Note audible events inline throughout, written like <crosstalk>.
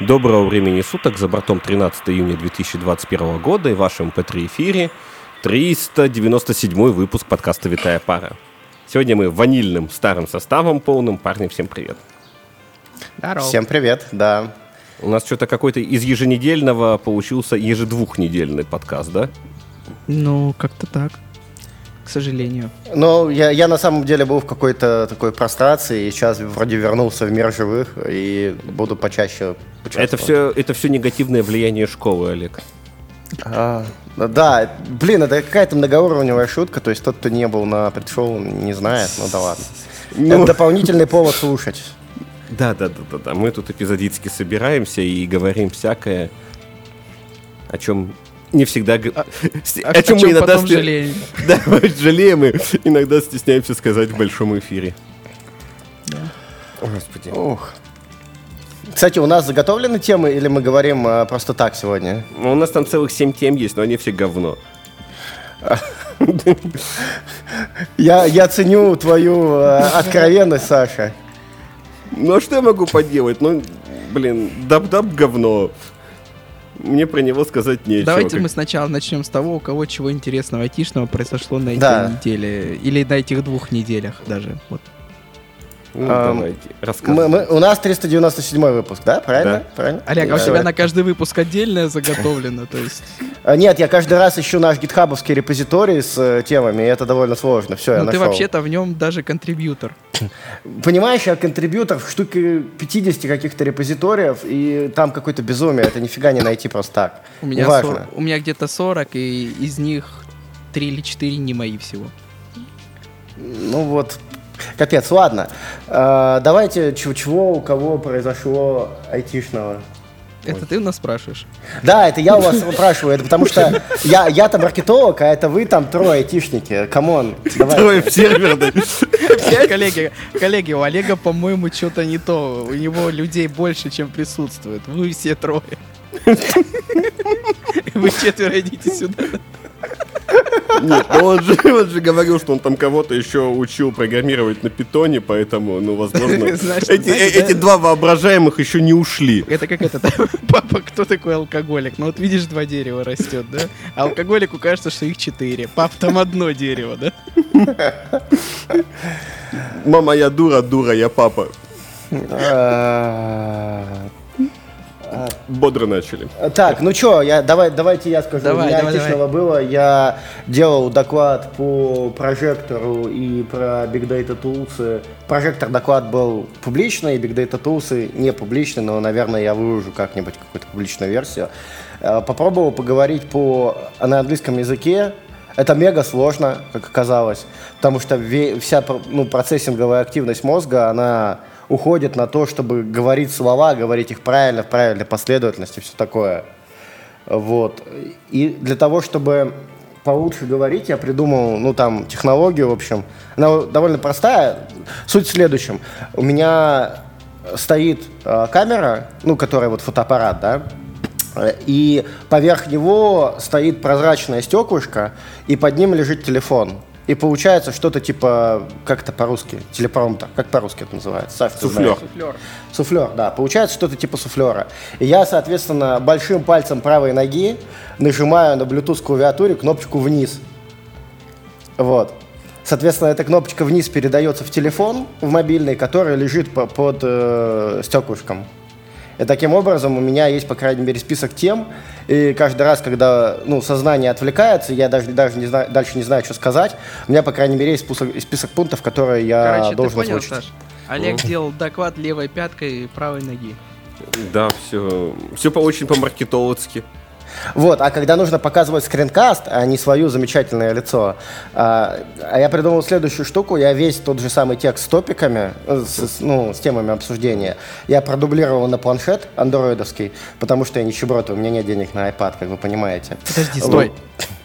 Доброго времени суток, за бортом 13 июня 2021 года и в вашем П3 эфире 397 выпуск подкаста «Витая пара». Сегодня мы ванильным старым составом полным. Парни, всем привет. Здорово. Всем привет, да. У нас что-то какой-то из еженедельного получился ежедвухнедельный подкаст, да? Ну, как-то так к сожалению. Ну, я, я на самом деле был в какой-то такой прострации, и сейчас вроде вернулся в мир живых, и буду почаще Это все, это все негативное влияние школы, Олег. А, да, блин, это какая-то многоуровневая шутка, то есть тот, кто не был на предшоу, не знает, ну да ладно. Ну... Это дополнительный повод слушать. Да, да, да, да, да. Мы тут эпизодически собираемся и говорим всякое, о чем не всегда... А, <laughs> а о чем мы иногда потом жалеем. <laughs> Да, жалеем и иногда стесняемся сказать в большом эфире. Да. Господи. Ох. Кстати, у нас заготовлены темы или мы говорим а, просто так сегодня? Ну, у нас там целых семь тем есть, но они все говно. Я, я ценю твою э, откровенность, Саша. Ну, а что я могу поделать? Ну, блин, Dub-Dub говно мне про него сказать нечего. Давайте как... мы сначала начнем с того, у кого чего интересного айтишного произошло на этой да. неделе. Или на этих двух неделях даже. Вот. Ну, давайте, мы, мы, у нас 397 выпуск, да? Правильно? Да. Правильно? Олег, а у тебя на каждый выпуск отдельное заготовлено, то есть... А, нет, я каждый раз ищу наш гитхабовский репозиторий с э, темами, и это довольно сложно. Все, я Ну ты вообще-то в нем даже контрибьютор. <laughs> Понимаешь, я контрибьютор в штуке 50 каких-то репозиториев, и там какое-то безумие, это нифига не найти просто так. У меня, 40, у меня где-то 40, и из них 3 или 4 не мои всего. Ну вот, Капец, ладно. Э, давайте, чего, чего у кого произошло айтишного? Это ты у нас спрашиваешь? Да, это я у вас спрашиваю, это потому что я, я-то маркетолог, а это вы там трое айтишники. Come on, Трое в сервер, Коллеги, коллеги, у Олега, по-моему, что-то не то. У него людей больше, чем присутствует. Вы все трое. <laughs> Вы четверо идите сюда. Нет, ну он же, он же говорил, что он там кого-то еще учил программировать на питоне, поэтому, ну, возможно, <laughs> Знаешь, эти, знаешь, эти да? два воображаемых еще не ушли. Это как это, <laughs> папа, кто такой алкоголик? Ну вот видишь, два дерева растет, да? А алкоголику кажется, что их четыре. Пап, там одно дерево, да? Мама, я дура, дура, я папа. А, Бодро начали. Так, ну что, я, давай, давайте я скажу. Давай, У меня давай, давай. было. Я делал доклад по прожектору и про Big Data Tools. Прожектор доклад был публичный, Big Data Tools не публичный, но, наверное, я выложу как-нибудь какую-то публичную версию. Э, попробовал поговорить по, на английском языке. Это мега сложно, как оказалось, потому что вся ну, процессинговая активность мозга, она уходит на то, чтобы говорить слова, говорить их правильно, в правильной последовательности, все такое. Вот. И для того, чтобы получше говорить, я придумал, ну, там, технологию, в общем. Она довольно простая. Суть в следующем. У меня стоит э, камера, ну, которая вот фотоаппарат, да, и поверх него стоит прозрачное стеклышко, и под ним лежит телефон. И получается что-то типа, как это по-русски, телепромптер, как по-русски это называется? Саш, суфлер. суфлер. Суфлер, да. Получается что-то типа суфлера. И я, соответственно, большим пальцем правой ноги нажимаю на Bluetooth клавиатуре кнопочку вниз. Вот. Соответственно, эта кнопочка вниз передается в телефон, в мобильный, который лежит по под э, стеклышком. И таким образом у меня есть, по крайней мере, список тем, и каждый раз, когда ну, сознание отвлекается, я даже, даже не знаю, дальше не знаю, что сказать, у меня, по крайней мере, есть список, список пунктов, которые я Короче, должен ты понял, озвучить. Саш? Олег делал доклад левой пяткой и правой ноги. Да, все, все по очень по-маркетологски. Вот, а когда нужно показывать скринкаст, а не свое замечательное лицо, а, а я придумал следующую штуку. Я весь тот же самый текст с топиками, э, с, ну, с темами обсуждения, я продублировал на планшет андроидовский, потому что я нищеброд, у меня нет денег на iPad, как вы понимаете. Подожди, стой.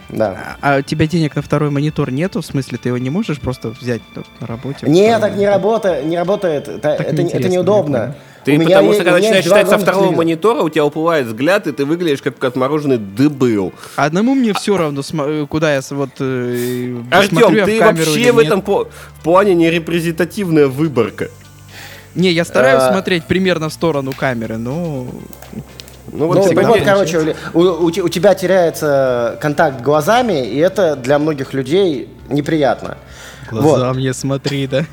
Да. А, а у тебя денег на второй монитор нету? В смысле, ты его не можешь просто взять на работе? Нет, так не работает, не работает. Это, это, это неудобно. Ты, у потому что, когда начинаешь читать со второго телевизора. монитора, у тебя уплывает взгляд, и ты выглядишь как отмороженный дебил. Одному мне все равно, куда я вот э, Артем, ты вообще в этом по плане не репрезентативная выборка. Не, я стараюсь а... смотреть примерно в сторону камеры, но... Ну вот, ну, вот короче, у, у, у тебя теряется контакт глазами, и это для многих людей неприятно. Глаза вот. мне смотри, да?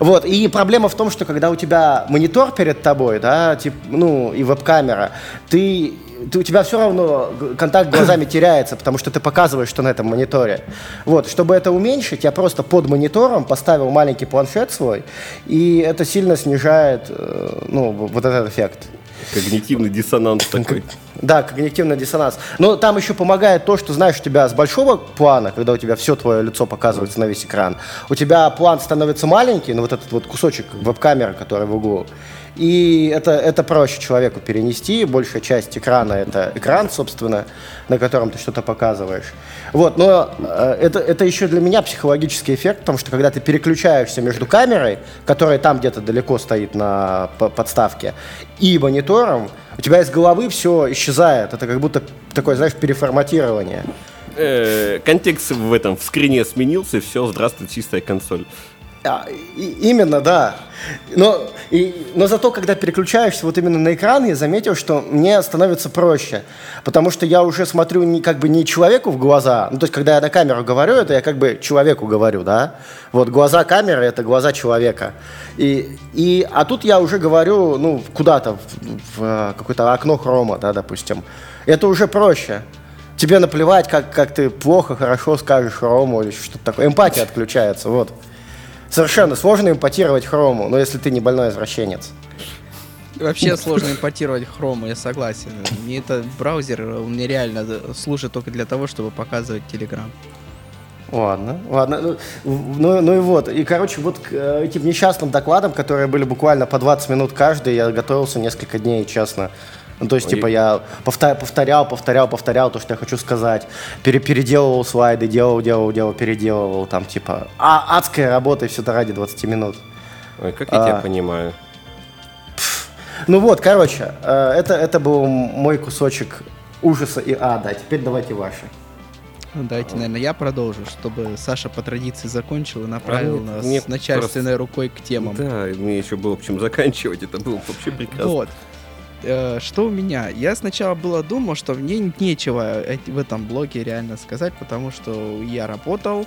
Вот, и проблема в том, что когда у тебя монитор перед тобой, да, тип, ну, и веб-камера, ты, ты, у тебя все равно контакт глазами <coughs> теряется, потому что ты показываешь, что на этом мониторе. Вот, чтобы это уменьшить, я просто под монитором поставил маленький планшет свой, и это сильно снижает, э, ну, вот этот эффект. Когнитивный диссонанс такой. Да, когнитивный диссонанс. Но там еще помогает то, что, знаешь, у тебя с большого плана, когда у тебя все твое лицо показывается на весь экран, у тебя план становится маленький, ну вот этот вот кусочек веб-камеры, который в углу, и это, это проще человеку перенести. Большая часть экрана это экран, собственно, на котором ты что-то показываешь. Вот, но э, это, это еще для меня психологический эффект, потому что когда ты переключаешься между камерой, которая там где-то далеко стоит на подставке, и монитором, у тебя из головы все исчезает. Это как будто такое, знаешь, переформатирование. Э, контекст в этом в скрине сменился, все, здравствуй, чистая консоль. А, и, именно, да. Но, и, но зато, когда переключаешься вот именно на экран, я заметил, что мне становится проще. Потому что я уже смотрю не, как бы не человеку в глаза. Ну, то есть, когда я на камеру говорю, это я как бы человеку говорю, да. Вот глаза камеры – это глаза человека. И, и, а тут я уже говорю, ну, куда-то, в, в какое-то окно хрома, да, допустим. Это уже проще. Тебе наплевать, как, как ты плохо, хорошо скажешь Рому или что-то такое. Эмпатия отключается, вот. Совершенно сложно импортировать хрому, но если ты не больной извращенец. Вообще сложно импортировать хрому, я согласен. Мне это браузер, он мне реально служит только для того, чтобы показывать Telegram. Ладно, ладно. Ну, ну, ну и вот. И, короче, вот к э, этим несчастным докладам, которые были буквально по 20 минут каждый, я готовился несколько дней, честно. Ну, то есть, типа, я повторял, повторял, повторял, то, что я хочу сказать. Пере переделывал слайды, делал, делал, делал, переделывал. Там, типа, а, адская работа, и все это ради 20 минут. Ой, как я а, тебя понимаю. Ну вот, короче, э, это, это был мой кусочек ужаса и ада. Теперь давайте ваши. Ну, давайте, наверное, я продолжу, чтобы Саша по традиции закончил и направил а, нас мне начальственной просто... рукой к темам. Да, мне еще было чем заканчивать, это было вообще прекрасно. Вот. Э, что у меня? Я сначала было думал, что мне нечего в этом блоге реально сказать, потому что я работал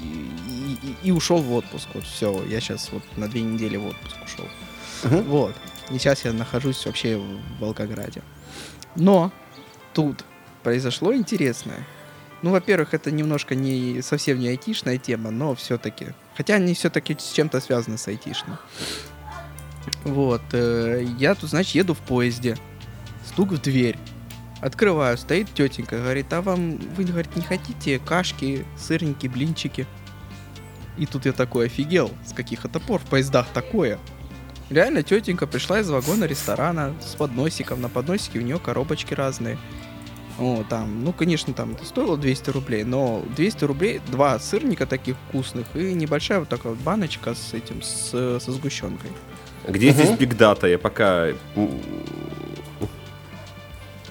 и, и, и ушел в отпуск. Вот все, я сейчас вот на две недели в отпуск ушел. Uh-huh. Вот. И сейчас я нахожусь вообще в Волгограде. Но тут произошло интересное. Ну, во-первых, это немножко не совсем не айтишная тема, но все-таки. Хотя они все-таки с чем-то связаны с айтишным. Вот, э, я тут, значит, еду в поезде. Стук в дверь. Открываю, стоит тетенька, говорит, а вам, вы, говорит, не хотите кашки, сырники, блинчики? И тут я такой офигел, с каких это пор в поездах такое? Реально, тетенька пришла из вагона ресторана с подносиком. На подносике у нее коробочки разные. О, там, ну, конечно, там это стоило 200 рублей, но 200 рублей, два сырника таких вкусных и небольшая вот такая вот баночка с этим, с, со сгущенкой. Где угу. здесь бигдата? Я пока... Ты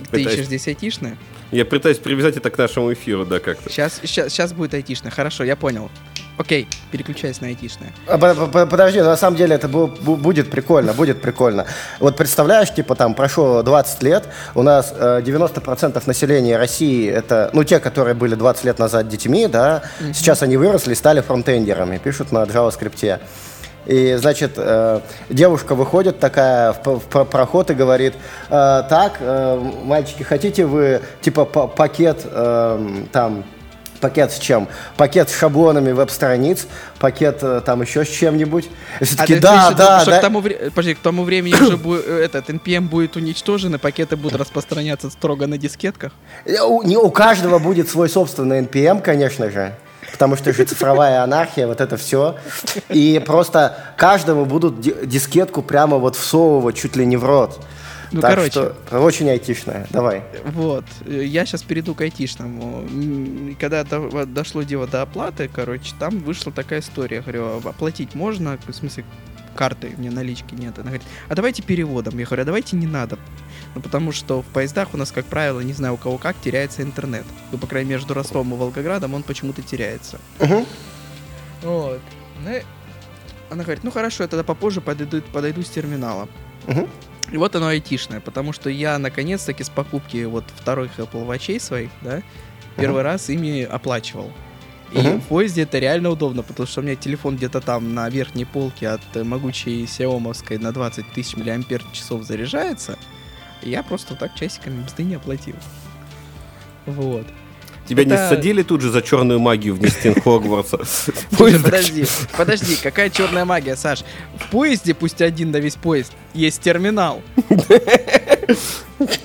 пытаюсь... ищешь здесь айтишное? Я пытаюсь привязать это к нашему эфиру, да, как-то. Сейчас, сейчас, сейчас будет айтишное. Хорошо, я понял. Окей, переключайся на айтишное. А, подожди, на самом деле это будет прикольно, будет прикольно. Вот представляешь, типа там прошло 20 лет, у нас 90% э, населения России это, ну, те, которые были 20 лет назад детьми, да, mm-hmm. сейчас они выросли, стали фронтендерами, пишут на JavaScript. И, значит, э, девушка выходит такая в, в проход и говорит, э, так, э, мальчики, хотите вы, типа, пакет э, там Пакет с чем? Пакет с шаблонами веб-страниц, пакет там еще с чем-нибудь. И все таки, а да, да, да. К тому, вре... Подожди, к тому времени уже будет, этот NPM будет уничтожен, и пакеты будут распространяться строго на дискетках? У, не, у каждого будет свой собственный NPM, конечно же потому что же цифровая анархия, вот это все. И просто каждому будут дискетку прямо вот всовывать чуть ли не в рот. Ну, так короче. Что, очень айтишная. Давай. Вот. Я сейчас перейду к айтишному. Когда до, дошло дело до оплаты, короче, там вышла такая история. Говорю, оплатить можно? В смысле, карты, мне налички нет. Она говорит, а давайте переводом. Я говорю, а давайте не надо. Ну, потому что в поездах у нас, как правило, не знаю у кого как, теряется интернет. Ну, по крайней мере, между Ростовом и Волгоградом он почему-то теряется. Угу. Вот. Ну, она говорит, ну хорошо, я тогда попозже подойду, подойду с терминала. Угу. И вот оно айтишное, потому что я наконец-таки с покупки вот вторых Apple Watch своих, да, первый uh-huh. раз ими оплачивал. И uh-huh. в поезде это реально удобно, потому что у меня телефон где-то там на верхней полке от могучей Xiaomi на 20 тысяч миллиампер часов заряжается. И я просто так часиками быстрее не оплатил. Вот. Тебя это... не садили тут же за черную магию <laughs> в стен Хогвартса? Подожди, подожди, какая черная магия, Саш? В поезде, пусть один на весь поезд, есть терминал. <laughs>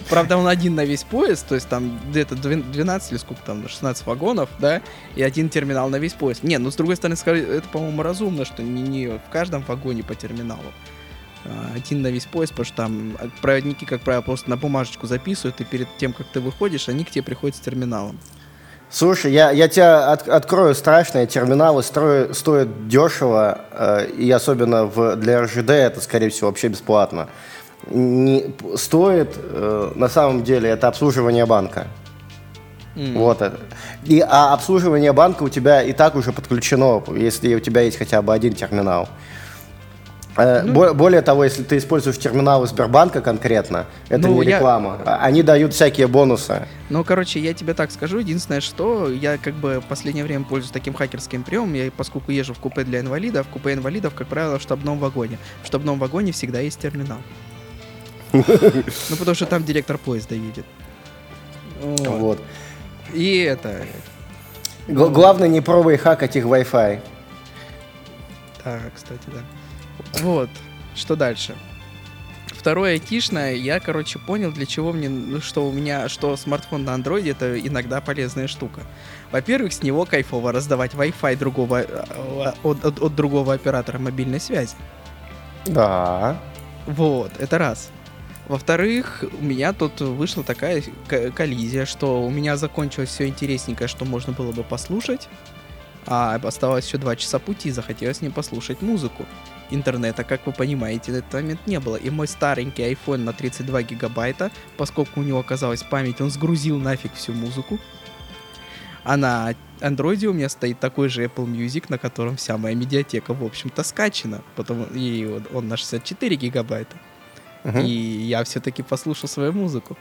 Правда, он один на весь поезд, то есть там где-то 12 или сколько там, 16 вагонов, да, и один терминал на весь поезд. Не, ну с другой стороны, это, по-моему, разумно, что не, не в каждом вагоне по терминалу. А, один на весь поезд, потому что там проводники, как правило, просто на бумажечку записывают, и перед тем, как ты выходишь, они к тебе приходят с терминалом. Слушай, я, я тебя от, открою страшные терминалы строю, стоят дешево, э, и особенно в, для РЖД это, скорее всего, вообще бесплатно. Не, стоит, э, на самом деле, это обслуживание банка. Mm. Вот это. И, а обслуживание банка у тебя и так уже подключено, если у тебя есть хотя бы один терминал. Э, ну, более того, если ты используешь терминалы Сбербанка конкретно, это ну, не реклама. Я... Они дают всякие бонусы. Ну, короче, я тебе так скажу. Единственное, что я как бы в последнее время пользуюсь таким хакерским приемом. Я, поскольку езжу в купе для инвалидов, в купе инвалидов, как правило, в штабном вагоне. В штабном вагоне всегда есть терминал. <laughs> Ну, потому что там директор поезда едет. Вот. И это... Главное, не пробуй хакать их Wi-Fi. Да, кстати, да. Вот, что дальше? Второе айтишное, я, короче, понял, для чего мне, ну, что у меня, что смартфон на андроиде это иногда полезная штука. Во-первых, с него кайфово раздавать Wi-Fi другого, э, от, от, от другого оператора мобильной связи. Да. Вот, это раз. Во-вторых, у меня тут вышла такая коллизия, что у меня закончилось все интересненькое, что можно было бы послушать, а оставалось еще два часа пути, захотелось мне послушать музыку интернета, как вы понимаете, на этот момент не было. И мой старенький iPhone на 32 гигабайта, поскольку у него оказалась память, он сгрузил нафиг всю музыку. А на Android у меня стоит такой же Apple Music, на котором вся моя медиатека, в общем-то, скачана. Потом, и он на 64 гигабайта. Uh-huh. И я все-таки послушал свою музыку.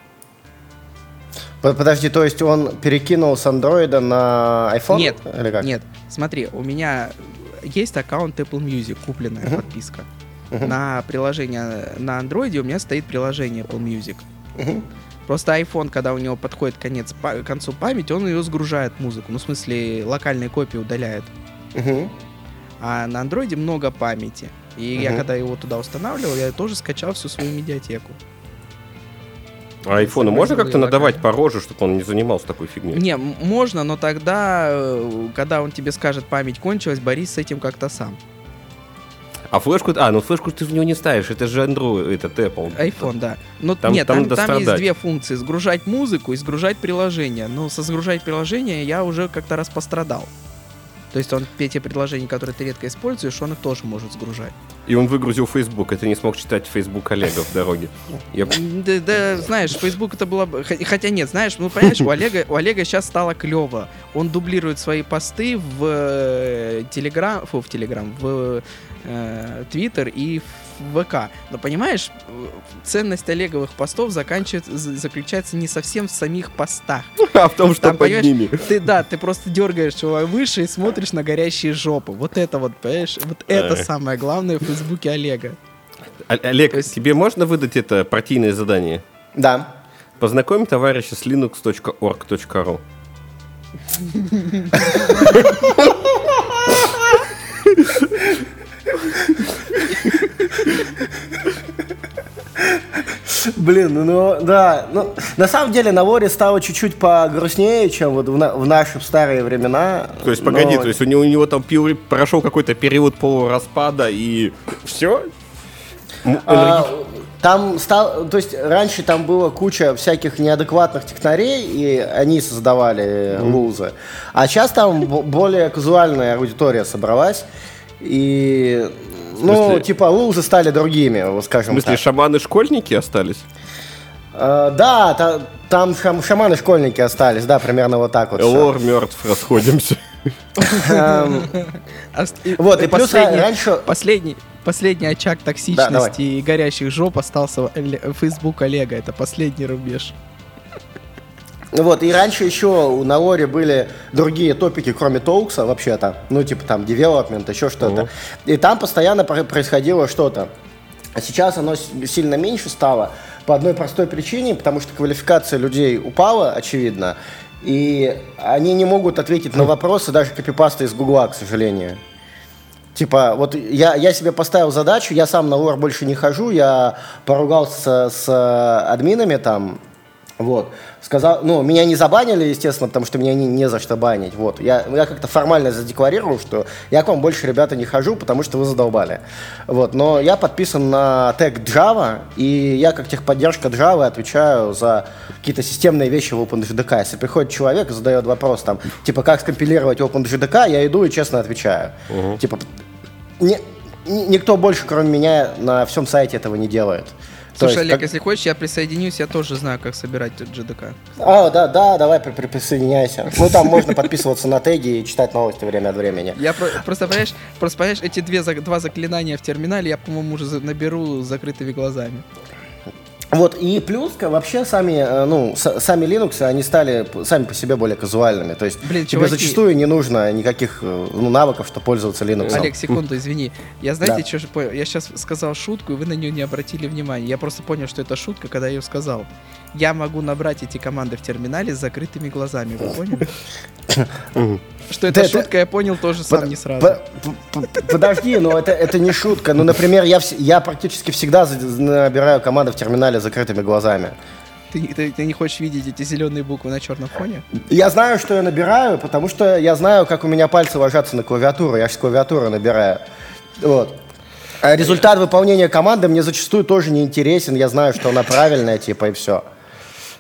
Подожди, то есть он перекинул с андроида на iPhone? Нет, Или как? нет. Смотри, у меня есть аккаунт Apple Music, купленная uh-huh. подписка. Uh-huh. На приложение на Android у меня стоит приложение Apple Music. Uh-huh. Просто iPhone, когда у него подходит конец, к концу памяти, он ее сгружает музыку. Ну, в смысле, локальные копии удаляет. Uh-huh. А на Android много памяти. И uh-huh. я когда его туда устанавливал, я тоже скачал всю свою медиатеку. А айфону можно как-то надавать по роже, чтобы он не занимался такой фигней? Не, можно, но тогда, э, когда он тебе скажет, память кончилась, борись с этим как-то сам. А флешку, а, ну флешку ты в него не ставишь, это же Android, это Apple. iPhone, да. Но там, нет, там, там, там есть две функции, сгружать музыку и сгружать приложение. Но со сгружать приложение я уже как-то раз пострадал. То есть он те предложения, которые ты редко используешь, он их тоже может сгружать. И он выгрузил Facebook, и ты не смог читать Facebook Олега в дороге. Я... Да, да, знаешь, Facebook это было бы... Хотя нет, знаешь, ну понимаешь, у Олега, у Олега сейчас стало клево. Он дублирует свои посты в э, Telegram, фу, в Telegram, в э, Twitter и в ВК. Но понимаешь, ценность Олеговых постов заканчивается, заключается не совсем в самих постах. <laughs> А в том, что Там, под ними. Ты, да, ты просто дергаешь его выше и смотришь на горящие жопы. Вот это вот, понимаешь, вот это самое главное в Фейсбуке Олега. Олег, есть... тебе можно выдать это партийное задание? Да. Познакомь товарища с linux.org.ru <laughs> Блин, ну, ну да, ну на самом деле на Воре стало чуть-чуть погрустнее, чем вот в, на, в наши старые времена. То есть, погоди, то есть у него, у него там прошел какой-то период полураспада и все? А, там стал, то есть раньше там было куча всяких неадекватных технарей, и они создавали mm. лузы. А сейчас там более казуальная аудитория собралась. И ну, типа, лузы стали другими, скажем так. В смысле, шаманы-школьники остались? Uh, да, та, там шам, шаманы-школьники остались, да, примерно вот так вот. Лор мертв, расходимся. Эм, <laughs> вот, и плюс раньше... Последний, последний очаг токсичности да, и горящих жоп остался Facebook Олега. Это последний рубеж. Вот, и раньше еще на Лоре были другие топики, кроме Толкса, вообще-то. Ну, типа там, девелопмент, еще что-то. Uh-huh. И там постоянно происходило что-то. А сейчас оно сильно меньше стало по одной простой причине, потому что квалификация людей упала, очевидно, и они не могут ответить на вопросы даже копипаста из Гугла, к сожалению. Типа, вот я, я себе поставил задачу, я сам на лор больше не хожу, я поругался с админами там, вот. Сказал, ну, меня не забанили, естественно, потому что меня не, не за что банить. Вот. Я, я как-то формально задекларировал, что я к вам больше, ребята, не хожу, потому что вы задолбали. Вот. Но я подписан на тег Java, и я как техподдержка Java отвечаю за какие-то системные вещи в OpenJDK. Если приходит человек и задает вопрос, там, типа, как скомпилировать OpenJDK, я иду и честно отвечаю. Угу. Типа, не, никто больше, кроме меня, на всем сайте этого не делает. Слушай, есть, Олег, как... если хочешь, я присоединюсь, я тоже знаю, как собирать GDK. А, да, да, давай при при присоединяйся. Ну, там можно подписываться на теги и читать новости время от времени. Я про просто, понимаешь, просто, понимаешь, эти две, два заклинания в терминале я, по-моему, уже наберу с закрытыми глазами. Вот, и плюс, вообще сами, э, ну, сами Linux, они стали сами по себе более казуальными. То есть Блин, тебе чуваки... зачастую не нужно никаких э, ну, навыков, чтобы пользоваться Linux. Олег, секунду, извини. Я знаете, да. что понял? Я сейчас сказал шутку, и вы на нее не обратили внимания. Я просто понял, что это шутка, когда я ее сказал. Я могу набрать эти команды в терминале с закрытыми глазами, вы поняли? Что это шутка, я понял тоже сам не сразу. Подожди, но это, это не шутка. Ну, например, я, я практически всегда набираю команды в терминале закрытыми глазами. Ты, ты, ты не хочешь видеть эти зеленые буквы на черном фоне? Я знаю, что я набираю, потому что я знаю, как у меня пальцы ложатся на клавиатуру. Я же с клавиатуры набираю. Вот. А результат выполнения команды мне зачастую тоже не интересен. Я знаю, что она правильная, типа, и все.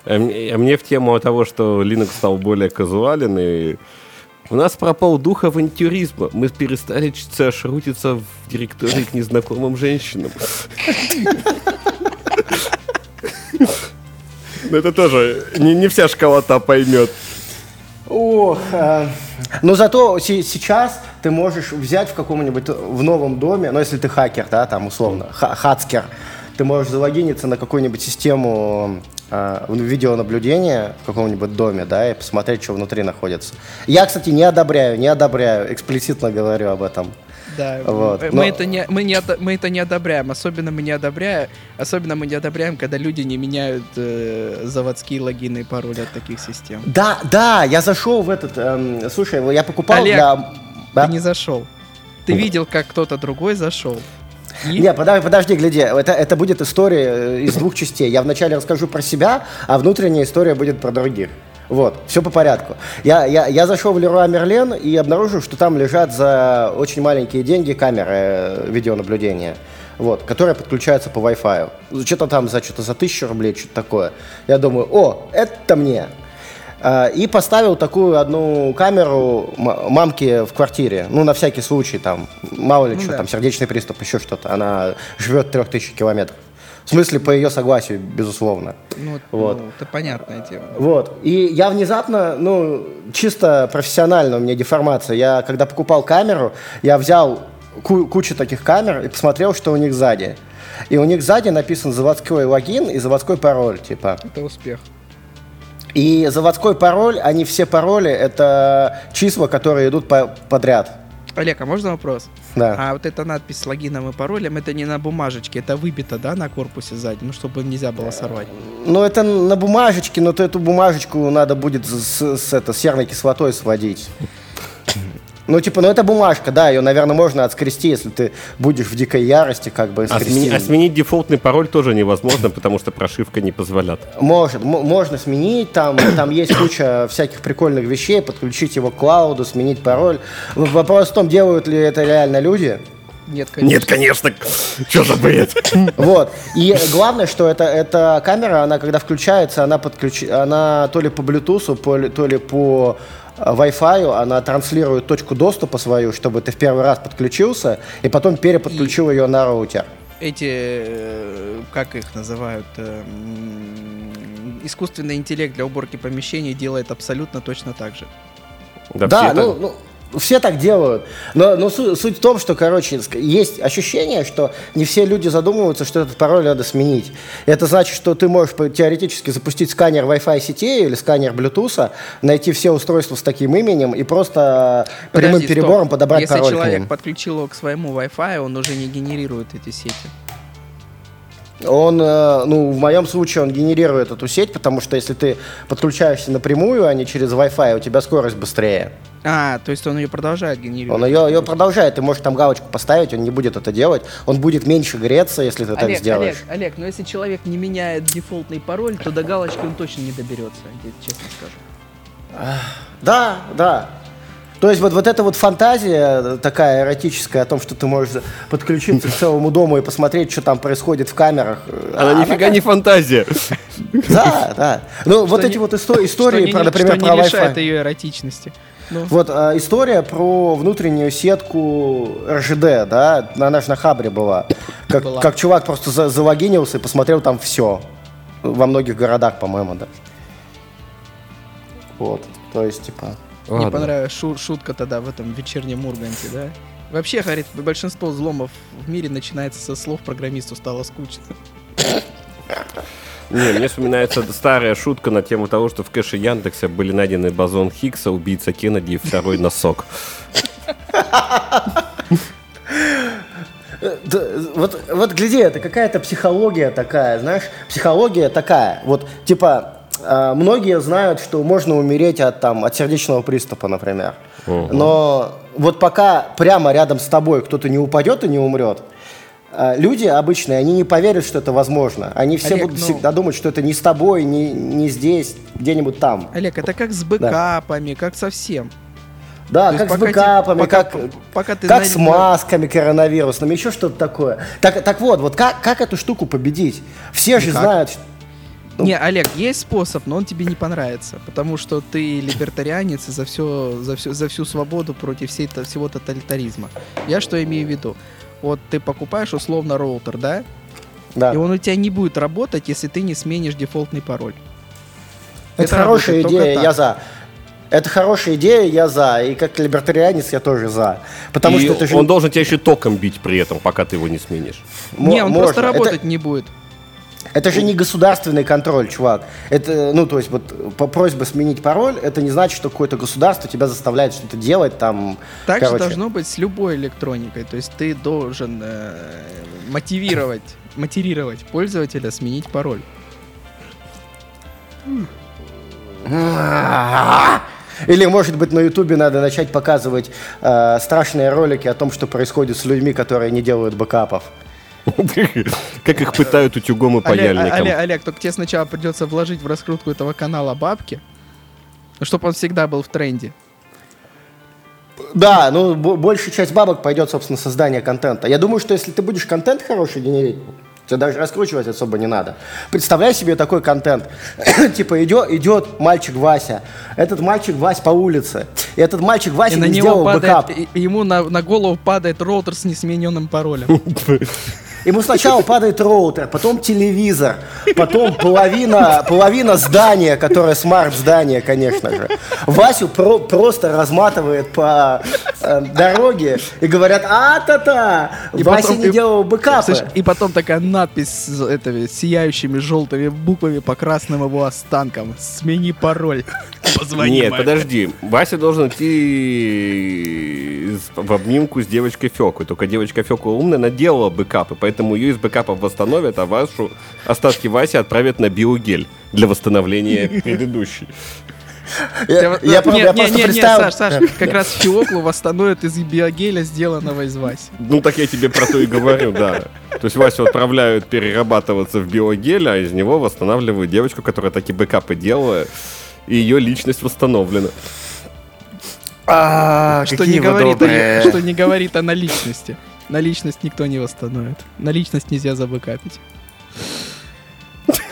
А мне, а мне в тему того, что Linux стал более казуален и у нас пропал дух авантюризма. Мы перестали шрутиться в директории к незнакомым женщинам. <laughs> Но это тоже не, не вся школота поймет. Ох, э, но зато сейчас ты можешь взять в каком-нибудь в новом доме, ну если ты хакер, да, там условно, хацкер, ты можешь залогиниться на какую-нибудь систему э, видеонаблюдения в каком-нибудь доме, да, и посмотреть, что внутри находится. Я, кстати, не одобряю, не одобряю, эксплицитно говорю об этом. Да, вот. мы, Но... это не, мы, не, мы это не одобряем. Особенно мы не одобряем, особенно мы не одобряем, когда люди не меняют э, заводские логины и пароли от таких систем. Да, да, я зашел в этот. Эм, слушай, я покупал Олег, для. Да? Ты не зашел. Ты видел, как кто-то другой зашел. И... Не, подожди, подожди, гляди, это, это будет история э, из двух частей. Я вначале расскажу про себя, а внутренняя история будет про других. Вот, все по порядку. Я, я, я зашел в Леруа Мерлен и обнаружил, что там лежат за очень маленькие деньги камеры э, видеонаблюдения, вот, которые подключаются по Wi-Fi. Что-то там за что-то за тысячу рублей, что-то такое. Я думаю, о, это мне. А, и поставил такую одну камеру мамки в квартире. Ну, на всякий случай, там, мало ли ну, что, да. там, сердечный приступ, еще что-то. Она живет трех тысяч километров. В смысле, по ее согласию, безусловно. Ну, вот. ну, это понятная тема. Вот. И я внезапно, ну, чисто профессионально у меня деформация. Я, когда покупал камеру, я взял ку- кучу таких камер и посмотрел, что у них сзади. И у них сзади написан заводской логин и заводской пароль, типа. Это успех. И заводской пароль, они все пароли, это числа, которые идут по подряд. Олег, а можно вопрос? Да. А вот эта надпись с логином и паролем, это не на бумажечке, это выбито, да, на корпусе сзади, ну, чтобы нельзя было сорвать? Ну, это на бумажечке, но то эту бумажечку надо будет с, с, это, с серной кислотой сводить. Ну, типа, ну это бумажка, да, ее, наверное, можно отскрести, если ты будешь в дикой ярости, как бы а, смени, а сменить дефолтный пароль тоже невозможно, потому что прошивка не позволяет. Может, можно сменить, там, там есть куча всяких прикольных вещей, подключить его к клауду, сменить пароль. Вопрос в том, делают ли это реально люди. Нет, конечно. Нет, конечно. Что за бред? Вот. И главное, что это, эта камера, она когда включается, она, подключ... она то ли по Bluetooth, то ли по Wi-Fi, она транслирует точку доступа свою, чтобы ты в первый раз подключился, и потом переподключил и ее на роутер. Эти, э, как их называют, э, искусственный интеллект для уборки помещений делает абсолютно точно так же. Да, да ну, ну, все так делают. Но, но суть, суть в том, что, короче, есть ощущение, что не все люди задумываются, что этот пароль надо сменить. Это значит, что ты можешь теоретически запустить сканер Wi-Fi сети или сканер Bluetooth, найти все устройства с таким именем и просто Подожди, прямым перебором стоп. подобрать Если пароль человек подключил его к своему Wi-Fi, он уже не генерирует эти сети. Он, э, ну, в моем случае он генерирует эту сеть, потому что если ты подключаешься напрямую, а не через Wi-Fi, у тебя скорость быстрее. А, то есть он ее продолжает генерировать? Он ее, ее продолжает, ты можешь там галочку поставить, он не будет это делать, он будет меньше греться, если ты Олег, так сделаешь. Олег, Олег, но если человек не меняет дефолтный пароль, то до галочки он точно не доберется, я честно скажу. Да, да. То есть вот, вот эта вот фантазия такая эротическая о том, что ты можешь подключиться к целому дому и посмотреть, что там происходит в камерах. Она, она нифига не фантазия. Да, да. Ну вот эти вот истории, про, например, про Wi-Fi. лишает ее эротичности. Ну. Вот а, история про внутреннюю сетку РЖД, да, она же на Хабре была. Как, была. как чувак просто за, залогинился и посмотрел там все. Во многих городах, по-моему, да. Вот, то есть, типа... Ладно. Мне понравилась шу- шутка тогда в этом вечернем Урганте, да? Вообще, говорит, большинство взломов в мире начинается со слов программисту стало скучно. Не, мне вспоминается старая шутка на тему того, что в кэше Яндекса были найдены бозон Хиггса, убийца Кеннеди и второй носок. Вот, вот гляди, это какая-то психология такая, знаешь, психология такая, вот типа а, многие знают, что можно умереть от, там, от сердечного приступа, например. Угу. Но вот пока прямо рядом с тобой кто-то не упадет и не умрет, а, люди обычные, они не поверят, что это возможно. Они все Олег, будут ну... всегда думать, что это не с тобой, не, не здесь, где-нибудь там. Олег, это как с бэкапами, да. как со всем. Да, То как с бэкапами, ты, пока, как, пока ты как с масками коронавирусными, еще что-то такое. Так, так вот, вот как, как эту штуку победить? Все же как? знают, ну. Не, Олег, есть способ, но он тебе не понравится, потому что ты либертарианец и за все, за всю, за всю свободу против всей, всего тоталитаризма. Я что имею в виду? Вот ты покупаешь условно роутер, да? Да. И он у тебя не будет работать, если ты не сменишь дефолтный пароль. Это, Это хорошая идея, я за. Это хорошая идея, я за. И как либертарианец я тоже за. Потому и что это же... он должен тебя еще током бить при этом, пока ты его не сменишь. Не, он Можно. просто работать это... не будет. Это же не государственный контроль, чувак. Это, ну, то есть, вот по просьбе сменить пароль, это не значит, что какое-то государство тебя заставляет что-то делать там. Так короче. же должно быть с любой электроникой. То есть ты должен э, мотивировать, <laughs> мотивировать пользователя сменить пароль. <laughs> Или, может быть, на Ютубе надо начать показывать э, страшные ролики о том, что происходит с людьми, которые не делают бэкапов. Как их пытают утюгом и паяльником. Олег, Олег, только тебе сначала придется вложить в раскрутку этого канала бабки, чтобы он всегда был в тренде. Да, ну большая часть бабок пойдет, собственно, создание контента. Я думаю, что если ты будешь контент хороший генерить, Тебе даже раскручивать особо не надо. Представляй себе такой контент. <coughs> типа идет, идет мальчик Вася. Этот мальчик Вась по улице. И этот мальчик Вася и не на него сделал падает, бэкап. И, ему на, на голову падает роутер с несмененным паролем. <laughs> Ему сначала падает роутер, потом телевизор, потом половина, половина здания, которое смарт-здание, конечно же. Васю про, просто разматывает по э, дороге и говорят, а-та-та, Вася потом, не и, делал бэкапы. Слышь, и потом такая надпись с этими сияющими желтыми буквами по красным его останкам. Смени пароль. Позвони Нет, маме. подожди. Вася должен идти в обнимку с девочкой Фёкой. Только девочка Фёка умная, она делала бэкапы, поэтому ее из бэкапов восстановят, а вашу остатки Васи отправят на биогель для восстановления <laughs> предыдущей. Я, я, не, я не, не, представил... Саш, Саш, как раз Фиоклу восстановят из биогеля, сделанного из Васи. Ну, так я тебе про то и говорю, да. То есть Васю отправляют перерабатываться в биогель, а из него восстанавливают девочку, которая такие бэкапы делала и ее личность восстановлена. А, что, не говорит о, <laughs> что не говорит о наличности. Наличность никто не восстановит. Наличность нельзя забыкапить.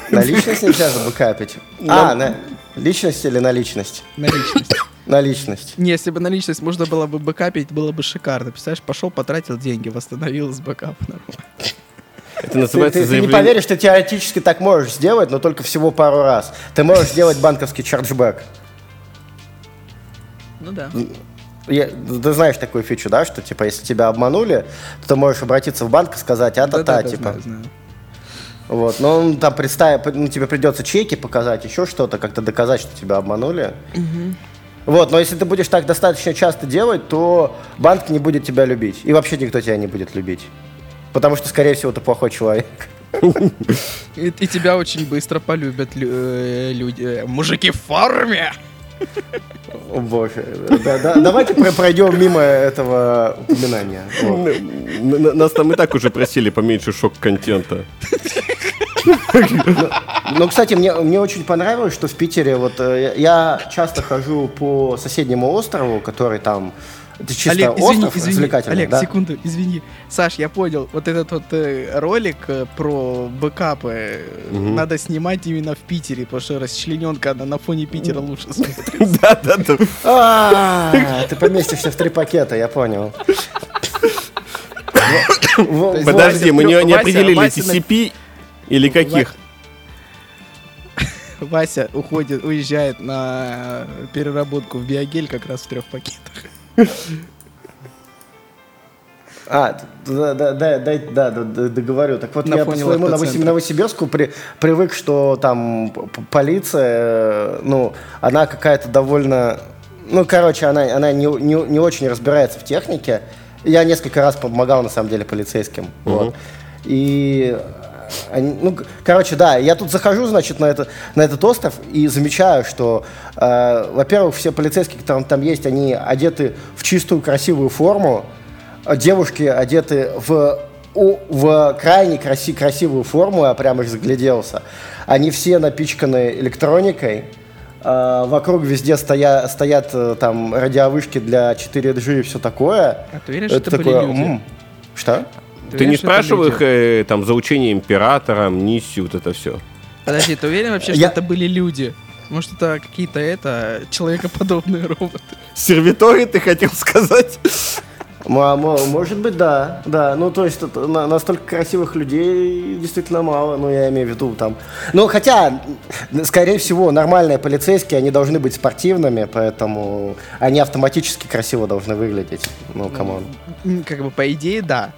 Наличность нельзя забыкапить. А, на... личность или наличность? Наличность. <coughs> Наличность. Не, если бы наличность можно было бы бэкапить, было бы шикарно. Представляешь, пошел, потратил деньги, восстановил с бэкапа нормально. Это называется ты, ты, заявление... ты не поверишь, что теоретически так можешь сделать, но только всего пару раз. Ты можешь сделать банковский чарджбэк. Ну да. я, ты знаешь такую фичу, да, что типа если тебя обманули, то ты можешь обратиться в банк и сказать, а-та-та, типа. Знаю, знаю. Вот, но он там представь, ну, тебе придется чеки показать, еще что-то, как-то доказать, что тебя обманули. Угу. Вот, но если ты будешь так достаточно часто делать, то банк не будет тебя любить. И вообще никто тебя не будет любить. Потому что, скорее всего, ты плохой человек. И, и тебя очень быстро полюбят лю- э, люди. Э, мужики в форме! О боже. Да, да, давайте пройдем мимо этого упоминания. Вот. Нас там и так уже просили поменьше шок-контента. Ну, ну, кстати, мне, мне очень понравилось, что в Питере вот э, я часто хожу по соседнему острову, который там это чисто Олег, извини, остров извини, Олег, да? секунду, извини. Саш, я понял, вот этот вот э, ролик э, про бэкапы угу. надо снимать именно в Питере, потому что расчлененка она на фоне Питера лучше <laughs> смотрится. Да, да, да. А, <laughs> ты поместишься в три пакета, я понял. Подожди, мы не определили TCP или каких? Вася уходит, уезжает на переработку в биогель как раз в трех пакетах. А, да, да, да, да, да, да, договорю. Так вот, на я по своему Новосибирску при, привык, что там полиция, ну, она какая-то довольно... Ну, короче, она, она не, не, не очень разбирается в технике. Я несколько раз помогал, на самом деле, полицейским. Угу. Вот. И они, ну, короче, да, я тут захожу, значит, на, это, на этот остров и замечаю, что, э, во-первых, все полицейские, которые там есть, они одеты в чистую красивую форму, а девушки одеты в, у, в крайне краси, красивую форму, я прямо их загляделся. Они все напичканы электроникой, Uh, вокруг везде стоя, стоят uh, там радиовышки для 4G и все такое. А ты уверен, это это такое, были люди? М-м. Что? Ты, ты не спрашивал их э, там за учение императора, миссию, вот это все? Подожди, ты уверен вообще, что Я... это были люди? Может, это какие-то это человекоподобные роботы? Сервитории ты хотел сказать? Может быть, да, да. Ну, то есть настолько красивых людей действительно мало, ну, я имею в виду там. Ну, хотя, скорее всего, нормальные полицейские, они должны быть спортивными, поэтому они автоматически красиво должны выглядеть. Ну, come on. Как бы, по идее, да.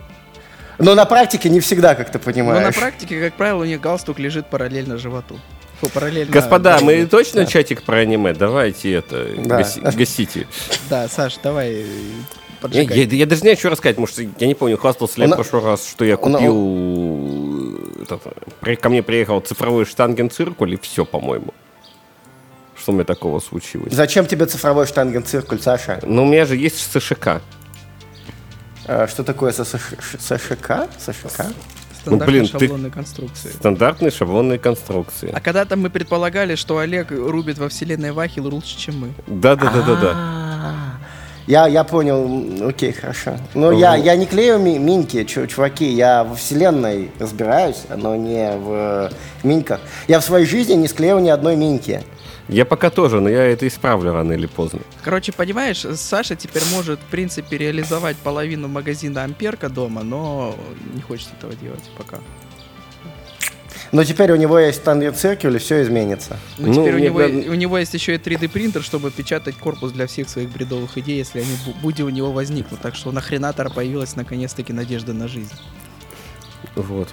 Но на практике не всегда, как ты понимаешь. Но на практике, как правило, у них галстук лежит параллельно животу. Фу, параллельно Господа, мы точно да. чатик про аниме? Давайте это, да. гас, гасите. Да, Саш, давай я, я, я даже не знаю, что рассказать, потому что я не помню, хвастался ли я в прошлый раз, что я купил... Этот, при, ко мне приехал цифровой штангенциркуль, и все, по-моему. Что у меня такого случилось? Зачем тебе цифровой штангенциркуль, Саша? Ну, у меня же есть СШК. А, что такое СШК? СШК? Ну, блин, шаблонной ты... конструкции. Стандартные шаблонные конструкции. А когда-то мы предполагали, что Олег рубит во вселенной Вахил лучше, чем мы. Да, да, да, да, да. Я, я понял, окей, хорошо. Но угу. я, я не клею ми миньки, чуваки, я во вселенной разбираюсь, но не в миньках. Я в своей жизни не склеил ни одной миньки. Я пока тоже, но я это исправлю рано или поздно. Короче, понимаешь, Саша теперь может, в принципе, реализовать половину магазина Амперка дома, но не хочет этого делать пока. Но теперь у него есть стандарт циркуль, и все изменится. Но ну, теперь у, него, да... у него есть еще и 3D принтер, чтобы печатать корпус для всех своих бредовых идей, если они будь у него возникнут. Так что на хренатора появилась наконец-таки надежда на жизнь. Вот.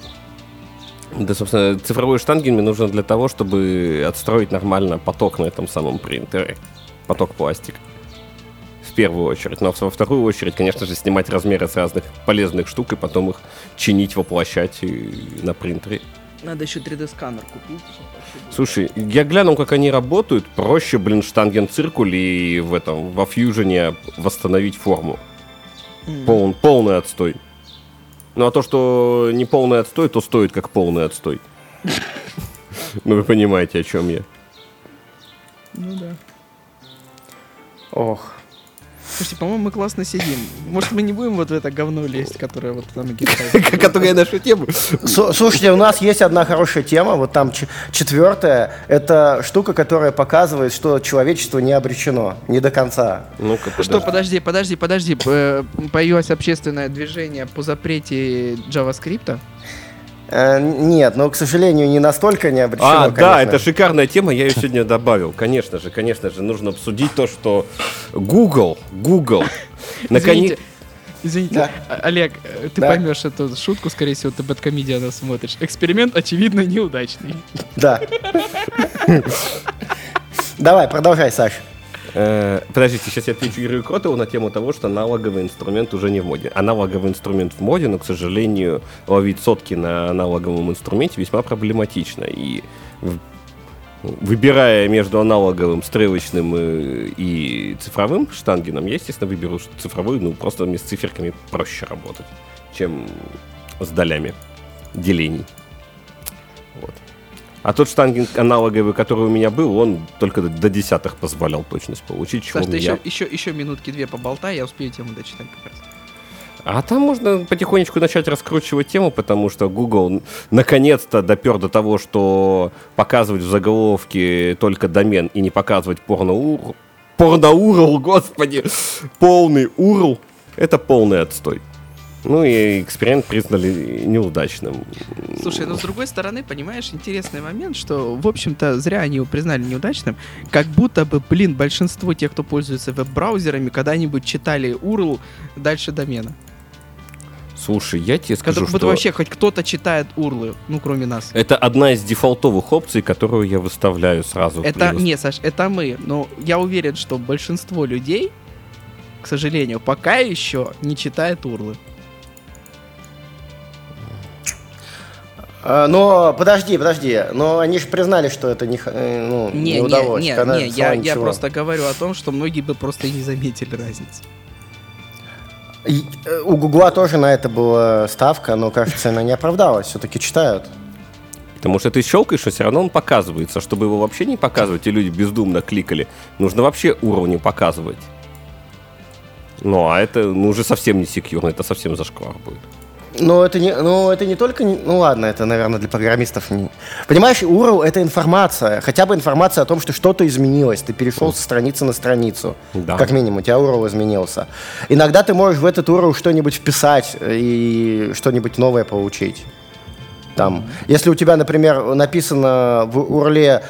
Да, собственно, цифровой штанги мне нужно для того, чтобы отстроить нормально поток на этом самом принтере. Поток пластик. В первую очередь. Но во вторую очередь, конечно же, снимать размеры с разных полезных штук и потом их чинить, воплощать на принтере. Надо еще 3D-сканер купить. Слушай, я глянул, как они работают. Проще, блин, штанген-циркуль и в этом, во фьюжене восстановить форму. Mm. Пол, полный отстой. Ну а то, что не полный отстой, то стоит как полный отстой. <laughs> Ну вы понимаете, о чем я. Ну да. Ох. Слушайте, по-моему, мы классно сидим. Может, мы не будем вот в это говно лезть, которое вот там Которая наша тема. Слушайте, у нас есть одна хорошая тема, вот там четвертая. Это штука, которая показывает, что человечество не обречено, не до конца. Ну-ка, Что, подожди, подожди, подожди. Появилось общественное движение по запрете JavaScript. Э, нет, но, к сожалению, не настолько не обречено, А, да, это шикарная тема, я ее сегодня добавил. Конечно же, конечно же, нужно обсудить то, что Google, Google, <laughs> наконец... Извините, да. Олег, э, ты да. поймешь эту шутку, скорее всего, ты Бэткомедиана смотришь. Эксперимент, очевидно, неудачный. Да. <laughs> Давай, продолжай, Саш. Э, подождите, сейчас я отвечу Юрию Кротову на тему того, что аналоговый инструмент уже не в моде. Аналоговый инструмент в моде, но, к сожалению, ловить сотки на аналоговом инструменте весьма проблематично. И выбирая между аналоговым, стрелочным и, и цифровым штангеном, я, естественно, выберу цифровой, ну, просто мне с циферками проще работать, чем с долями делений. А тот штангинг аналоговый, который у меня был, он только до десятых позволял точность получить. Саш, ты еще, еще, еще минутки две поболтай, я успею тему дочитать как раз. А там можно потихонечку начать раскручивать тему, потому что Google наконец-то допер до того, что показывать в заголовке только домен и не показывать порно-урл. Порно-урл, господи! Полный урл. Это полный отстой. Ну и эксперимент признали неудачным. Слушай, ну с другой стороны, понимаешь, интересный момент, что, в общем-то, зря они его признали неудачным, как будто бы, блин, большинство тех, кто пользуется веб-браузерами, когда-нибудь читали URL дальше домена. Слушай, я тебе скажу, Когда, что... вообще хоть кто-то читает урлы, ну, кроме нас. Это одна из дефолтовых опций, которую я выставляю сразу. Это, не, Саш, это мы, но я уверен, что большинство людей, к сожалению, пока еще не читает урлы. Но подожди, подожди, но они же признали, что это не, э, ну, не, не удалось. Не, не, не я, я просто говорю о том, что многие бы просто и не заметили разницы. И, э, у Гугла тоже на это была ставка, но, кажется, она не оправдалась. Все-таки читают. Потому что ты щелкаешь, а все равно он показывается. Чтобы его вообще не показывать, и люди бездумно кликали, нужно вообще уровни показывать. Ну, а это ну, уже совсем не секьюрно, это совсем зашквар будет. Но это не, ну, это не только, ну ладно, это, наверное, для программистов. Не... Понимаешь, URL — это информация, хотя бы информация о том, что что-то изменилось. Ты перешел со страницы на страницу, да. как минимум, у тебя URL изменился. Иногда ты можешь в этот URL что-нибудь вписать и что-нибудь новое получить. Там. Если у тебя, например, написано в URL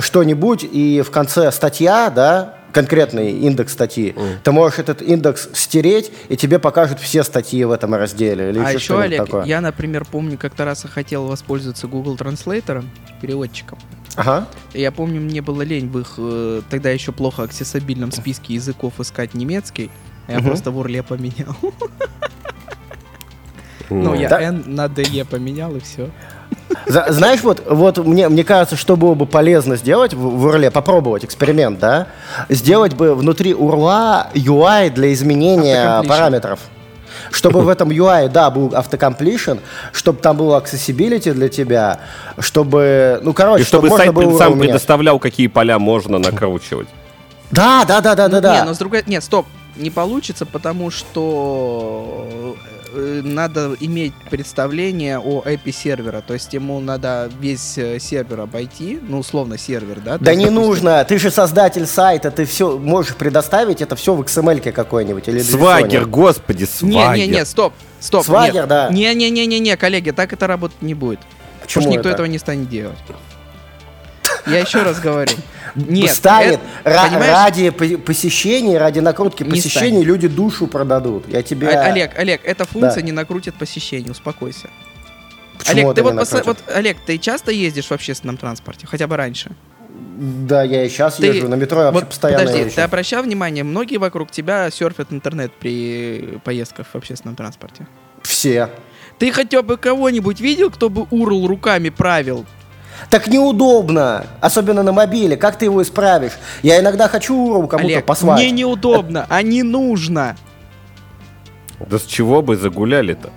что-нибудь, и в конце статья, да, конкретный индекс статьи, mm. ты можешь этот индекс стереть, и тебе покажут все статьи в этом разделе. Или а еще, еще Олег, такое. я, например, помню, как-то раз я хотел воспользоваться Google Translator, переводчиком. Ага. Я помню, мне было лень в их э, тогда еще плохо аксессабильном списке языков искать немецкий. А я просто в Урле поменял. Ну, я N на DE поменял, и все. Знаешь, вот, вот мне, мне кажется, что было бы полезно сделать в, в URL, попробовать эксперимент, да? Сделать бы внутри URL UI для изменения параметров. Чтобы в этом UI, да, был автокомплишн, чтобы там было accessibility для тебя, чтобы, ну, короче, И чтобы, чтобы сайт было сам предоставлял, какие поля можно накручивать. Да, да, да, да, да, да. Не, но с другой, нет, стоп, не получится, потому что надо иметь представление о API сервера, то есть ему надо весь э, сервер обойти, ну условно сервер, да? Да есть, не допустим... нужно, ты же создатель сайта, ты все можешь предоставить это все в XML какой-нибудь или Свагер, господи, свагер. Не, не, не, стоп, стоп. Свагер, нет. да. Не, не, не, не, не, коллеги, так это работать не будет. Почему Потому что никто это? этого не станет делать. Я еще раз говорю. Нет, станет. Это, ради посещений, ради накрутки посещений люди душу продадут. Я тебе... А, Олег, Олег, эта функция да. не накрутит посещение, успокойся. Почему Олег, ты вот, пос... вот, Олег, ты часто ездишь в общественном транспорте? Хотя бы раньше? Да, я и сейчас ты... езжу, на метро я вообще вот, постоянно Подожди, езжу. ты обращал внимание, многие вокруг тебя серфят интернет при поездках в общественном транспорте? Все. Ты хотя бы кого-нибудь видел, кто бы урл руками правил? Так неудобно, особенно на мобиле. Как ты его исправишь? Я иногда хочу кому-то послать. Мне неудобно, а не нужно. Да с чего бы загуляли-то?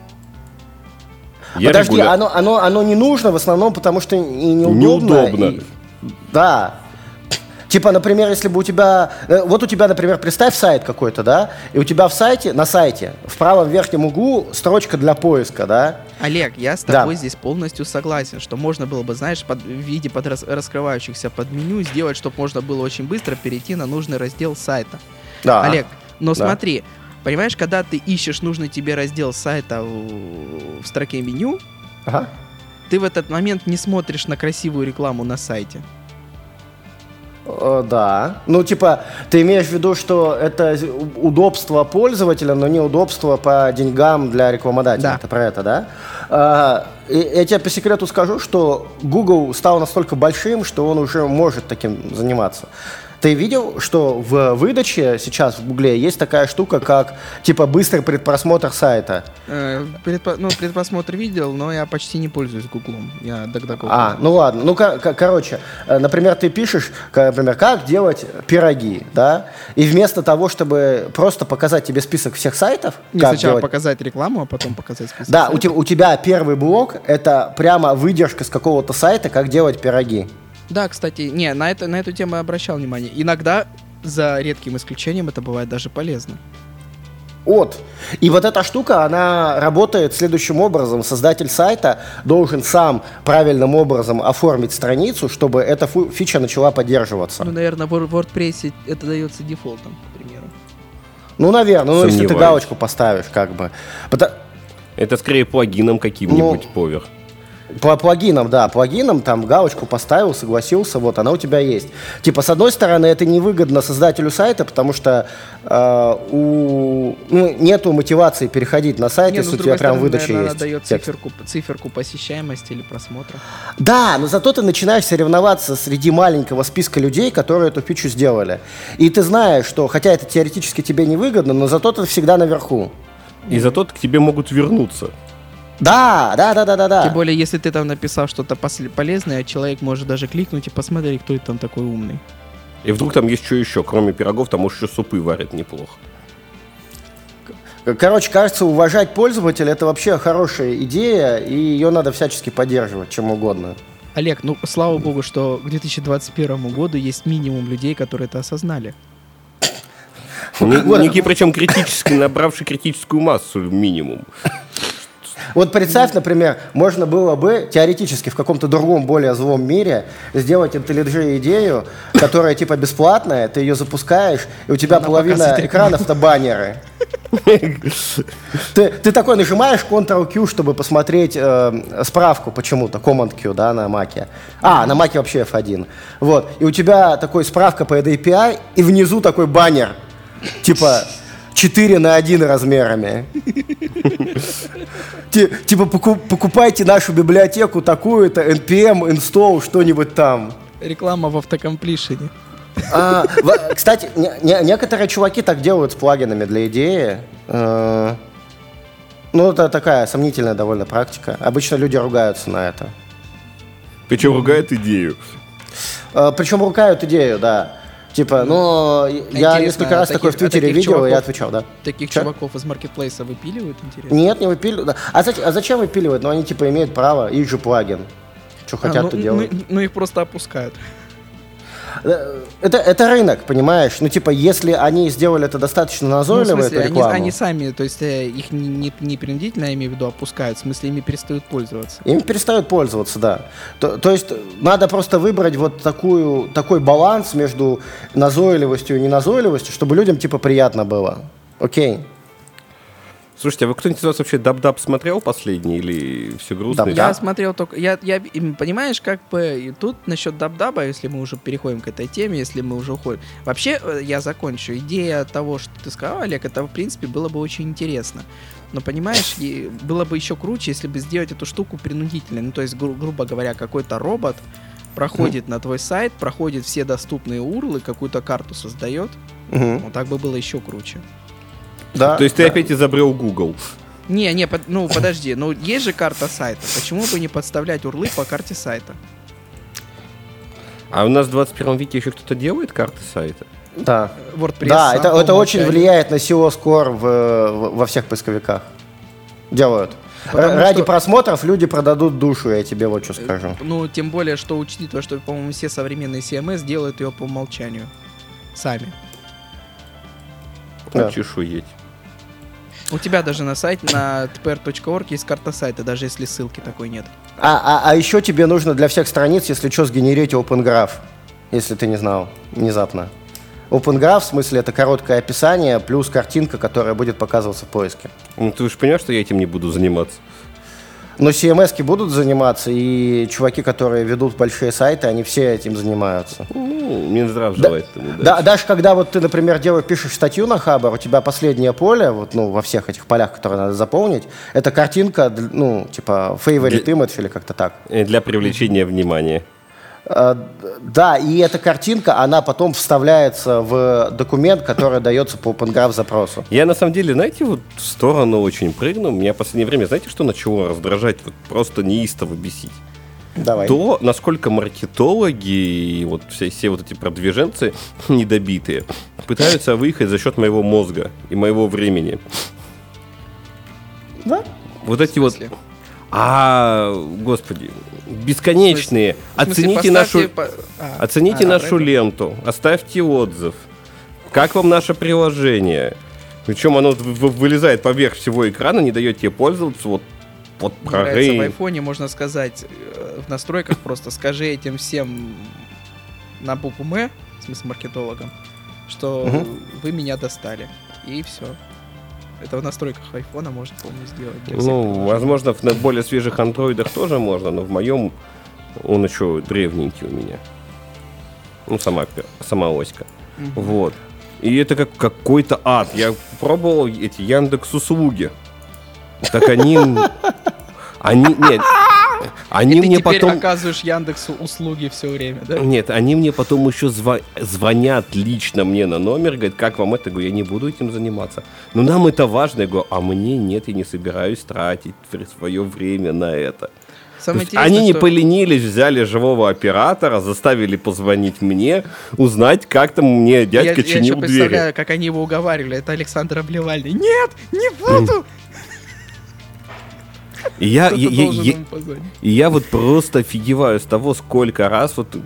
Подожди, регуля... оно, оно, оно не нужно в основном, потому что и неудобно. Неудобно. И... Да. Типа, например, если бы у тебя... Э, вот у тебя, например, представь сайт какой-то, да? И у тебя в сайте, на сайте, в правом верхнем углу строчка для поиска, да? Олег, я с тобой да. здесь полностью согласен, что можно было бы, знаешь, под, в виде под рас, раскрывающихся под меню сделать, чтобы можно было очень быстро перейти на нужный раздел сайта. Да. Олег, но да. смотри, понимаешь, когда ты ищешь нужный тебе раздел сайта в, в строке меню, ага ты в этот момент не смотришь на красивую рекламу на сайте. Э, да. Ну, типа, ты имеешь в виду, что это удобство пользователя, но не удобство по деньгам для рекламодателя. Да. Это про это, да? А, я тебе по секрету скажу, что Google стал настолько большим, что он уже может таким заниматься. Ты видел, что в выдаче сейчас в Гугле есть такая штука, как типа быстрый предпросмотр сайта? Э, предпо- ну, предпросмотр видел, но я почти не пользуюсь Гуглом. Я DuckDuckGo. А, ну ладно. Ну, короче, э, например, ты пишешь, например, как делать пироги, да? И вместо того, чтобы просто показать тебе список всех сайтов... Не сначала делать... показать рекламу, а потом показать список Да, у тебя, у тебя первый блок — это прямо выдержка с какого-то сайта, как делать пироги. Да, кстати, не, на, это, на эту тему я обращал внимание. Иногда, за редким исключением, это бывает даже полезно. От. И вот эта штука, она работает следующим образом. Создатель сайта должен сам правильным образом оформить страницу, чтобы эта фича начала поддерживаться. Ну, наверное, в WordPress это дается дефолтом, к примеру. Ну, наверное, ну, если ты галочку поставишь, как бы. Это скорее плагином каким-нибудь ну, поверх. По плагинам, да, плагинам там галочку поставил, согласился, вот она у тебя есть. Типа, с одной стороны, это невыгодно создателю сайта, потому что э, у, ну, нету мотивации переходить на сайт, Не, если у тебя прям выдача наверное, есть. дает циферку, циферку посещаемости или просмотра. Да, но зато ты начинаешь соревноваться среди маленького списка людей, которые эту фичу сделали. И ты знаешь, что, хотя это теоретически тебе невыгодно, но зато ты всегда наверху. И зато к тебе могут вернуться. Да, да, да, да, да, да. Тем более, если ты там написал что-то полезное, человек может даже кликнуть и посмотреть, кто это там такой умный. И вдруг там есть что еще, кроме пирогов, там может еще супы варят неплохо. Короче, кажется, уважать пользователя это вообще хорошая идея, и ее надо всячески поддерживать, чем угодно. Олег, ну слава богу, что к 2021 году есть минимум людей, которые это осознали. Некий, причем критически, набравший критическую массу минимум. Вот представь, например, можно было бы теоретически в каком-то другом, более злом мире сделать IntelliJ идею, которая типа бесплатная, ты ее запускаешь, и у тебя Она половина экранов это баннеры. Ты, ты такой нажимаешь Ctrl-Q, чтобы посмотреть э, справку почему-то, Command-Q, да, на Маке. А, на Маке вообще F1. Вот. И у тебя такой справка по API, и внизу такой баннер. Типа, 4 на 1 размерами. Типа покупайте нашу библиотеку такую-то, npm, install, что-нибудь там. Реклама в автокомплишене. А, кстати, некоторые чуваки так делают с плагинами для идеи. Э, ну, это такая сомнительная довольно практика. Обычно люди ругаются на это. Причем ругают идею. Э, Причем ругают идею, да. Типа, ну, я несколько раз такой в Твиттере видел, и я отвечал, да. Таких Че? чуваков из маркетплейса выпиливают, интересно? Нет, не выпиливают. Да. А, зачем, а зачем выпиливают? Ну, они, типа, имеют право, их же плагин. Что а, хотят, ну, то делают. Ну, ну, их просто опускают. Э, это, это рынок, понимаешь? Ну, типа, если они сделали это достаточно назойливо, ну, в смысле, эту рекламу... Они, они сами, то есть э, их не, не, не принудительно, я имею в виду, опускают, в смысле, ими перестают пользоваться. Ими перестают пользоваться, да. То, то есть надо просто выбрать вот такую, такой баланс между назойливостью и неназойливостью, чтобы людям, типа, приятно было. Окей. Слушайте, а вы кто-нибудь из вас вообще Dub-Dub смотрел последний или все грустно? Dub я смотрел только... Я, я, понимаешь, как бы и тут насчет Dub-Dub а, если мы уже переходим к этой теме, если мы уже уходим... Вообще, э, я закончу. Идея того, что ты сказал, Олег, это, в принципе, было бы очень интересно. Но, понимаешь, было бы еще круче, если бы сделать эту штуку принудительной. Ну, то есть, гру- грубо говоря, какой-то робот проходит mm. на твой сайт, проходит все доступные урлы, какую-то карту создает. Mm-hmm. Вот так бы было еще круче. Да. То есть ты опять изобрел Google. Не, не, под, ну подожди, ну есть же карта сайта. Почему бы не подставлять урлы по карте сайта? А у нас в 21 веке еще кто-то делает карты сайта? Да. WordPress. Да, это, это очень влияет на SEO Score в, в, во всех поисковиках. Делают. Потому Ради что... просмотров люди продадут душу, я тебе вот что скажу. Ну, тем более, что учитывая, что, по-моему, все современные CMS делают ее по умолчанию. Сами. Да. Чешуеть. У тебя даже на сайте, на tpr.org есть карта сайта, даже если ссылки такой нет. А, а, а еще тебе нужно для всех страниц, если что, сгенерить Open Graph, если ты не знал внезапно. Open Graph, в смысле, это короткое описание плюс картинка, которая будет показываться в поиске. Ну, ты же понимаешь, что я этим не буду заниматься? Но CMS будут заниматься, и чуваки, которые ведут большие сайты, они все этим занимаются. Ну, Минздрав желает. Да, да, даже когда вот ты, например, делаешь, пишешь статью на Хабар, у тебя последнее поле, вот, ну, во всех этих полях, которые надо заполнить, это картинка, ну, типа, favorite для... image или как-то так. Для привлечения внимания. Э, да, и эта картинка, она потом вставляется в документ, который дается по OpenGraph запросу. Я на самом деле, знаете, вот в сторону очень прыгну. Меня в последнее время, знаете, что начало раздражать? Вот просто неистово бесить. Давай. То, насколько маркетологи и вот все, все вот эти продвиженцы <laughs> недобитые пытаются выехать за счет моего мозга и моего времени. Да? Вот эти вот а, господи, бесконечные. Смысле, оцените нашу, по... а, оцените а, нашу ленту, оставьте отзыв. Как вам наше приложение? Причем оно вылезает поверх всего экрана, не дает тебе пользоваться. Вот под прорыв. В айфоне можно сказать э, в настройках просто скажи этим всем на букву М, в смысле маркетологам, что угу. вы меня достали. И все. Это в настройках айфона можно, по-моему, сделать. Ну, возможно, на более свежих андроидах тоже можно, но в моем он еще древненький у меня. Ну, сама, сама оська. Угу. Вот. И это как какой-то ад. Я пробовал эти Яндекс услуги. Так они... Они... Нет, они и мне ты теперь потом... оказываешь Яндексу услуги все время, да? Нет, они мне потом еще зв... звонят лично мне на номер, говорят, как вам это? Я говорю, я не буду этим заниматься. Ну, нам это важно. Я говорю, а мне нет, я не собираюсь тратить свое время на это. они не что... поленились, взяли живого оператора, заставили позвонить мне, узнать, как там мне дядька я, чинил я еще двери. представляю, как они его уговаривали. Это Александр Обливальный. Нет, не буду! И я, я, я, и я вот просто офигеваю с того, сколько раз вот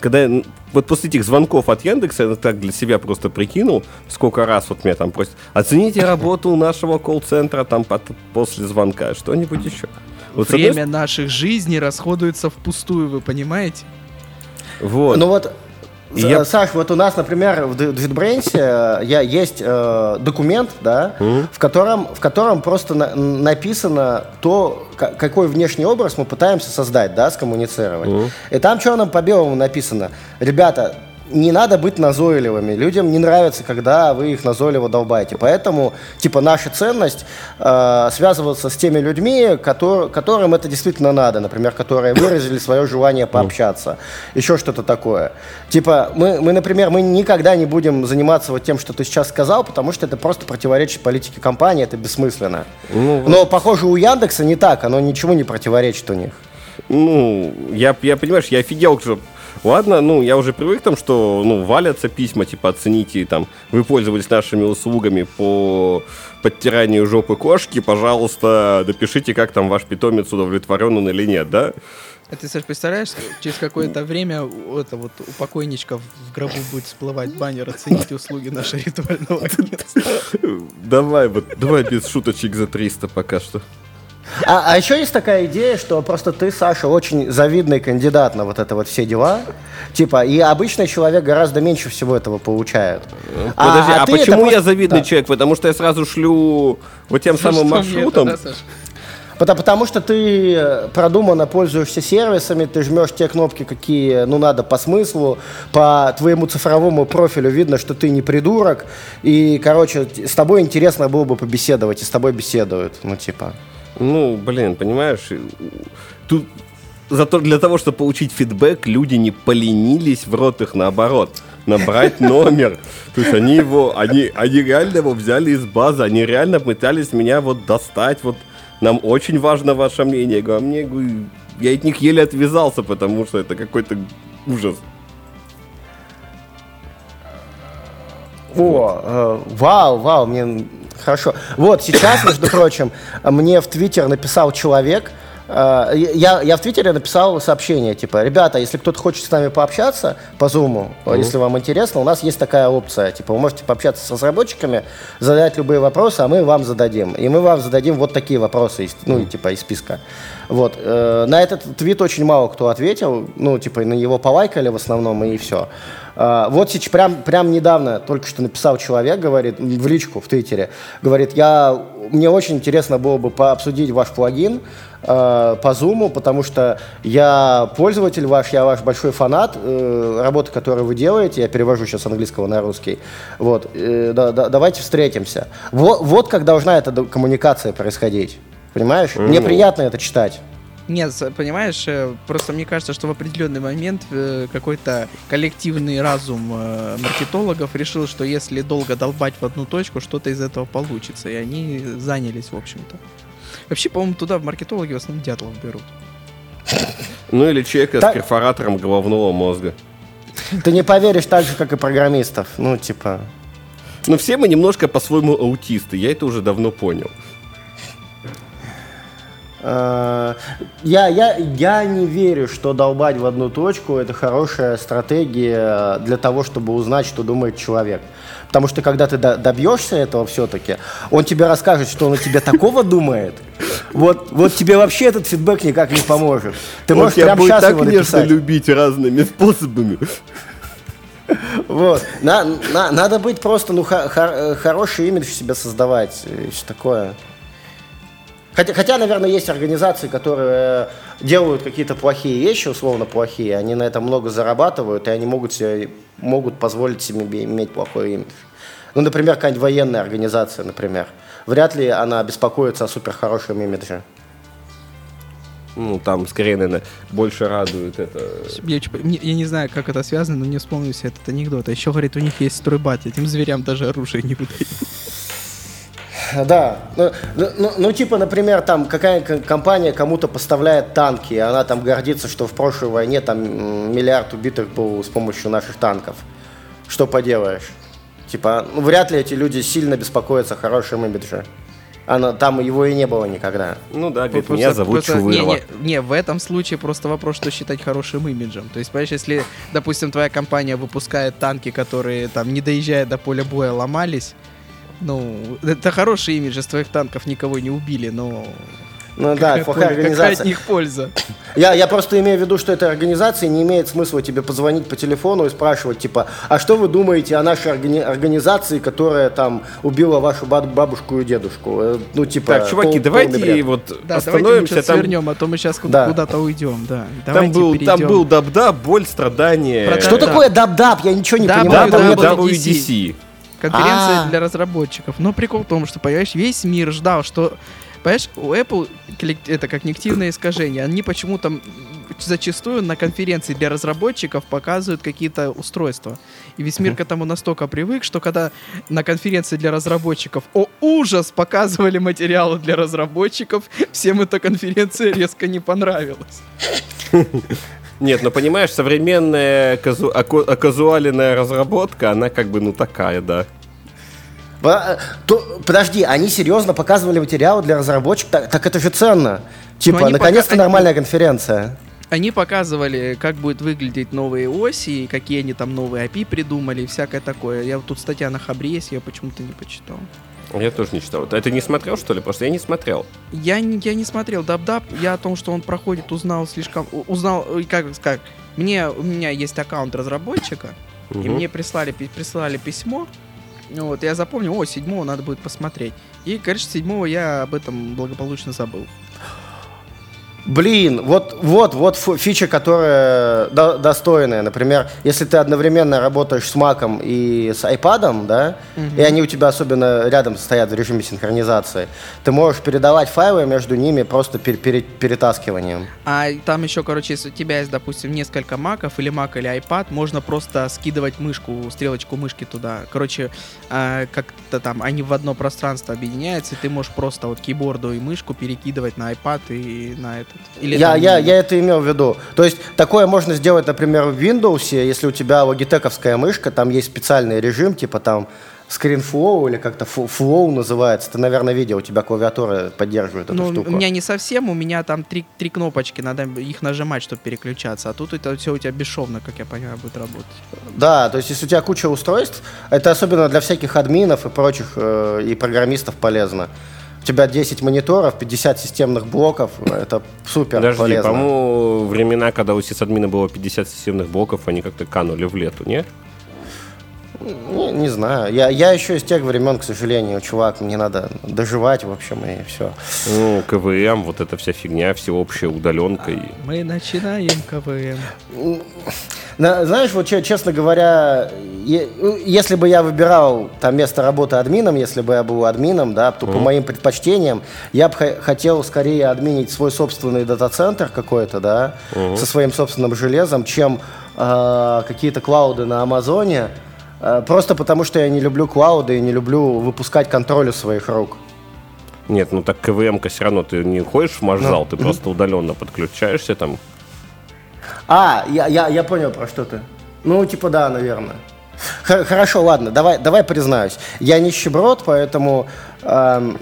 когда я, вот после этих звонков от Яндекса я так для себя просто прикинул, сколько раз вот меня там просят, оцените работу нашего колл-центра там под, после звонка, что-нибудь еще. Вот Время одной... наших жизней расходуется впустую, вы понимаете? Вот. Ну вот, я... Саш, вот у нас, например, в JetBrains э, я, есть э, документ, да, mm-hmm. в, котором, в котором просто на, написано то, какой внешний образ мы пытаемся создать, да, скоммуницировать. Mm-hmm. И там черным по белому написано, ребята, не надо быть назойливыми. Людям не нравится, когда вы их назойливо долбаете. Поэтому, типа, наша ценность э, связываться с теми людьми, который, которым это действительно надо. Например, которые выразили свое желание пообщаться. Еще что-то такое. Типа, мы, мы, например, мы никогда не будем заниматься вот тем, что ты сейчас сказал, потому что это просто противоречит политике компании, это бессмысленно. Ну, Но, похоже, у Яндекса не так, оно ничего не противоречит у них. Ну, я, я понимаешь, я офигел, что Ладно, ну, я уже привык там, что, ну, валятся письма, типа, оцените, там, вы пользовались нашими услугами по подтиранию жопы кошки, пожалуйста, напишите, как там ваш питомец удовлетворен он или нет, да? А ты, Саш, представляешь, через какое-то время это вот у покойничка в гробу будет всплывать баннер «Оцените услуги нашего ритуального агентства». Давай, вот, давай без шуточек за 300 пока что. А, а еще есть такая идея, что просто ты, Саша, очень завидный кандидат на вот это вот все дела. Типа, и обычный человек гораздо меньше всего этого получает. Подожди, а, а, а почему я завидный да. человек? Потому что я сразу шлю вот тем что самым маршрутом. Это, да, Потому, потому что ты э, продуманно пользуешься сервисами, ты жмешь те кнопки, какие ну, надо по смыслу, по твоему цифровому профилю видно, что ты не придурок. И, короче, с тобой интересно было бы побеседовать, и с тобой беседуют. Ну, типа. Ну, блин, понимаешь, тут зато для того, чтобы получить фидбэк, люди не поленились в рот их наоборот набрать <laughs> номер. То есть они его, они, они реально его взяли из базы, они реально пытались меня вот достать, вот нам очень важно ваше мнение. Я говорю, а мне, я от них еле отвязался, потому что это какой-то ужас. О, э, вау, вау, мне Хорошо. Вот сейчас, между прочим, мне в Твиттер написал человек, э, я, я в Твиттере написал сообщение, типа, ребята, если кто-то хочет с нами пообщаться по Зуму, mm-hmm. если вам интересно, у нас есть такая опция, типа, вы можете пообщаться с разработчиками, задать любые вопросы, а мы вам зададим. И мы вам зададим вот такие вопросы, ну, mm-hmm. типа, из списка. Вот. Э, на этот твит очень мало кто ответил, ну, типа, на его полайкали в основном, и все. А, вот сейчас прям, прям недавно только что написал человек, говорит, в личку в Твиттере, говорит, я, мне очень интересно было бы пообсудить ваш плагин э, по Zoom, потому что я пользователь ваш, я ваш большой фанат э, работы, которую вы делаете, я перевожу сейчас с английского на русский. Вот, э, да, да, давайте встретимся. Вот, вот как должна эта коммуникация происходить. Понимаешь? Mm. Мне приятно это читать. Нет, понимаешь, э, просто мне кажется, что в определенный момент э, какой-то коллективный разум э, маркетологов решил, что если долго долбать в одну точку, что-то из этого получится. И они занялись, в общем-то. Вообще, по-моему, туда в маркетологи в основном дятлов берут. Ну или человека с перфоратором головного мозга. Ты не поверишь так же, как и программистов. Ну, типа... Ну, все мы немножко по-своему аутисты, я это уже давно понял. Э, я, я, я не верю, что долбать в одну точку – это хорошая стратегия для того, чтобы узнать, что думает человек. Потому что когда ты добьешься этого все-таки, он тебе расскажет, что он о тебе такого думает. Вот, вот тебе вообще этот фидбэк никак не поможет. Ты можешь прямо будет сейчас так его написать. любить разными способами. Вот. На, на, надо быть просто, ну, хор, хороший имидж себе создавать. И все такое. Хотя, хотя, наверное, есть организации, которые делают какие-то плохие вещи, условно плохие, они на этом много зарабатывают, и они могут, себе, могут позволить себе иметь плохой имидж. Ну, например, какая-нибудь военная организация, например. Вряд ли она беспокоится о супер хорошем имидже. Ну, там, скорее, наверное, больше радует это. Я, я не знаю, как это связано, но не вспомню себе этот анекдот. А еще, говорит, у них есть стройбат, этим зверям даже оружие не выдают. Да. Ну, ну, ну, ну, типа, например, там какая компания кому-то поставляет танки, и она там гордится, что в прошлой войне там миллиард убитых был с помощью наших танков. Что поделаешь? Типа, ну, вряд ли эти люди сильно беспокоятся о хорошем имидже. Она, там его и не было никогда. Ну да, говорит, меня зовут просто, Не, не, не, в этом случае просто вопрос, что считать хорошим имиджем. То есть, понимаешь, если, допустим, твоя компания выпускает танки, которые там, не доезжая до поля боя, ломались, ну, это хороший имидж, из твоих танков никого не убили, но... Ну да, плохая организация. Какая от них <laughs> польза? Я, я просто имею в виду, что этой организации не имеет смысла тебе позвонить по телефону и спрашивать, типа, а что вы думаете о нашей органи- организации, которая там убила вашу бабушку и дедушку? Э, ну, типа... Так, чуваки, пол, давайте вот да, остановимся. Давайте там... свернем, а то мы сейчас куда- да. куда-то уйдем, да. Давайте там был, там был dub-dub, боль, страдания. Про что такое dub-dub? Я ничего не понимаю. WWDC. Конференция А-а-а. для разработчиков. Но прикол в том, что, понимаешь, весь мир ждал, что Понимаешь, у Apple это когнитивное искажение. Они почему-то зачастую на конференции для разработчиков показывают какие-то устройства. И весь мир к этому настолько привык, что когда на конференции для разработчиков, о ужас, показывали материалы для разработчиков, всем эта конференция резко не понравилась. <laughs> Нет, ну понимаешь, современная казу... оказуаленная разработка, она как бы, ну, такая, да. То, подожди, они серьезно показывали материалы для разработчиков? Так, так это же ценно. Типа, наконец-то пока... нормальная конференция. Они показывали, как будет выглядеть новые оси, какие они там новые API придумали, всякое такое. Я вот тут статья на Хабре есть, я почему-то не почитал. Я тоже не читал. Это не смотрел, что ли? Просто я не смотрел. Я не, я не смотрел Dub-Dub. Я о том, что он проходит, узнал слишком... Узнал, как сказать, мне, у меня есть аккаунт разработчика, угу. и мне прислали, прислали письмо, вот, я запомнил, о, седьмого надо будет посмотреть. И, конечно, седьмого я об этом благополучно забыл. Блин, вот, вот, вот фича, которая до, достойная. Например, если ты одновременно работаешь с Mac и с iPad, да, угу. и они у тебя особенно рядом стоят в режиме синхронизации, ты можешь передавать файлы между ними просто пер, пер, перетаскиванием. А там еще, короче, если у тебя есть, допустим, несколько маков или Mac или iPad, можно просто скидывать мышку, стрелочку мышки туда. Короче, э, как-то там они в одно пространство объединяются, и ты можешь просто вот кейборду и мышку перекидывать на iPad и на это? Или я, я, я это имел в виду. То есть такое можно сделать, например, в Windows, если у тебя логитековская мышка, там есть специальный режим, типа там ScreenFlow или как-то Flow называется. Ты, наверное, видел, у тебя клавиатура поддерживает эту ну, штуку. У меня не совсем, у меня там три, три кнопочки, надо их нажимать, чтобы переключаться. А тут это все у тебя бесшовно, как я понимаю, будет работать. Да, то есть если у тебя куча устройств, это особенно для всяких админов и прочих, э, и программистов полезно. У тебя 10 мониторов, 50 системных блоков, это супер Подожди, полезно. по-моему, времена, когда у сисадмина было 50 системных блоков, они как-то канули в лету, нет? Не, не знаю. Я, я еще из тех времен, к сожалению, чувак, мне надо доживать, в общем, и все. Ну, КВМ, вот эта вся фигня, всеобщая удаленка. И... Мы начинаем КВМ. Знаешь, вот честно говоря, если бы я выбирал там место работы админом, если бы я был админом, да, то mm. по моим предпочтениям я бы хотел скорее админить свой собственный дата-центр какой-то, да, mm-hmm. со своим собственным железом, чем э, какие-то клауды на Амазоне, просто потому что я не люблю клауды и не люблю выпускать контроль у своих рук. Нет, ну так КВМ-ка все равно ты не ходишь в маршзал, ну, ты mm-hmm. просто удаленно подключаешься там а, я, я, я понял, про что ты. Ну, типа, да, наверное. Хорошо, ладно, давай, давай признаюсь. Я нищеброд, поэтому э,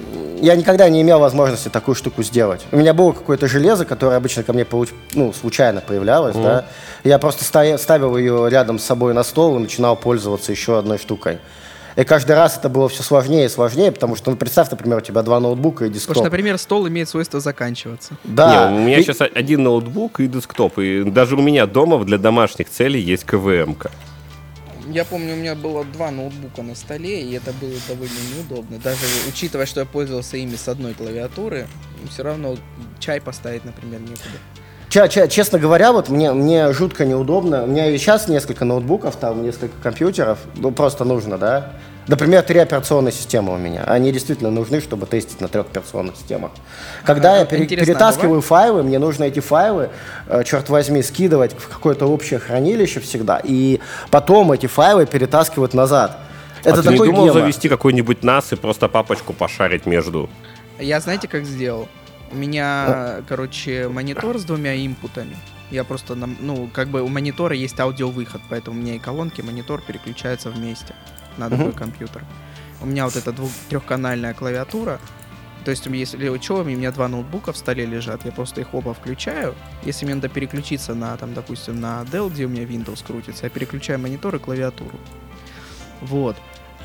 я никогда не имел возможности такую штуку сделать. У меня было какое-то железо, которое обычно ко мне получ... ну, случайно появлялось, mm. да. Я просто ставил ее рядом с собой на стол и начинал пользоваться еще одной штукой. И каждый раз это было все сложнее и сложнее, потому что, ну, представь, например, у тебя два ноутбука и десктоп. Потому что, например, стол имеет свойство заканчиваться. Да. Не, у меня и... сейчас один ноутбук и десктоп, и даже у меня дома для домашних целей есть КВМ-ка. Я помню, у меня было два ноутбука на столе, и это было довольно неудобно. Даже учитывая, что я пользовался ими с одной клавиатуры, все равно чай поставить, например, некуда. Ч- ч- честно говоря, вот мне, мне жутко неудобно. У меня и сейчас несколько ноутбуков, там несколько компьютеров, ну просто нужно, да. Например, три операционные системы у меня. Они действительно нужны, чтобы тестить на трех операционных системах. Когда а, я пере- перетаскиваю файлы, мне нужно эти файлы, э, черт возьми, скидывать в какое-то общее хранилище всегда, и потом эти файлы перетаскивать назад. А Это ты такой не думал гема. завести какой-нибудь NAS и просто папочку пошарить между? Я знаете, как сделал? У меня, короче, монитор с двумя инпутами. Я просто, ну, как бы у монитора есть аудиовыход, поэтому у меня и колонки, и монитор переключаются вместе на другой uh-huh. компьютер. У меня вот эта двух- трехканальная клавиатура. То есть, если что, у меня два ноутбука в столе лежат, я просто их оба включаю. Если мне надо переключиться на, там, допустим, на Dell, где у меня Windows крутится, я переключаю монитор и клавиатуру. Вот.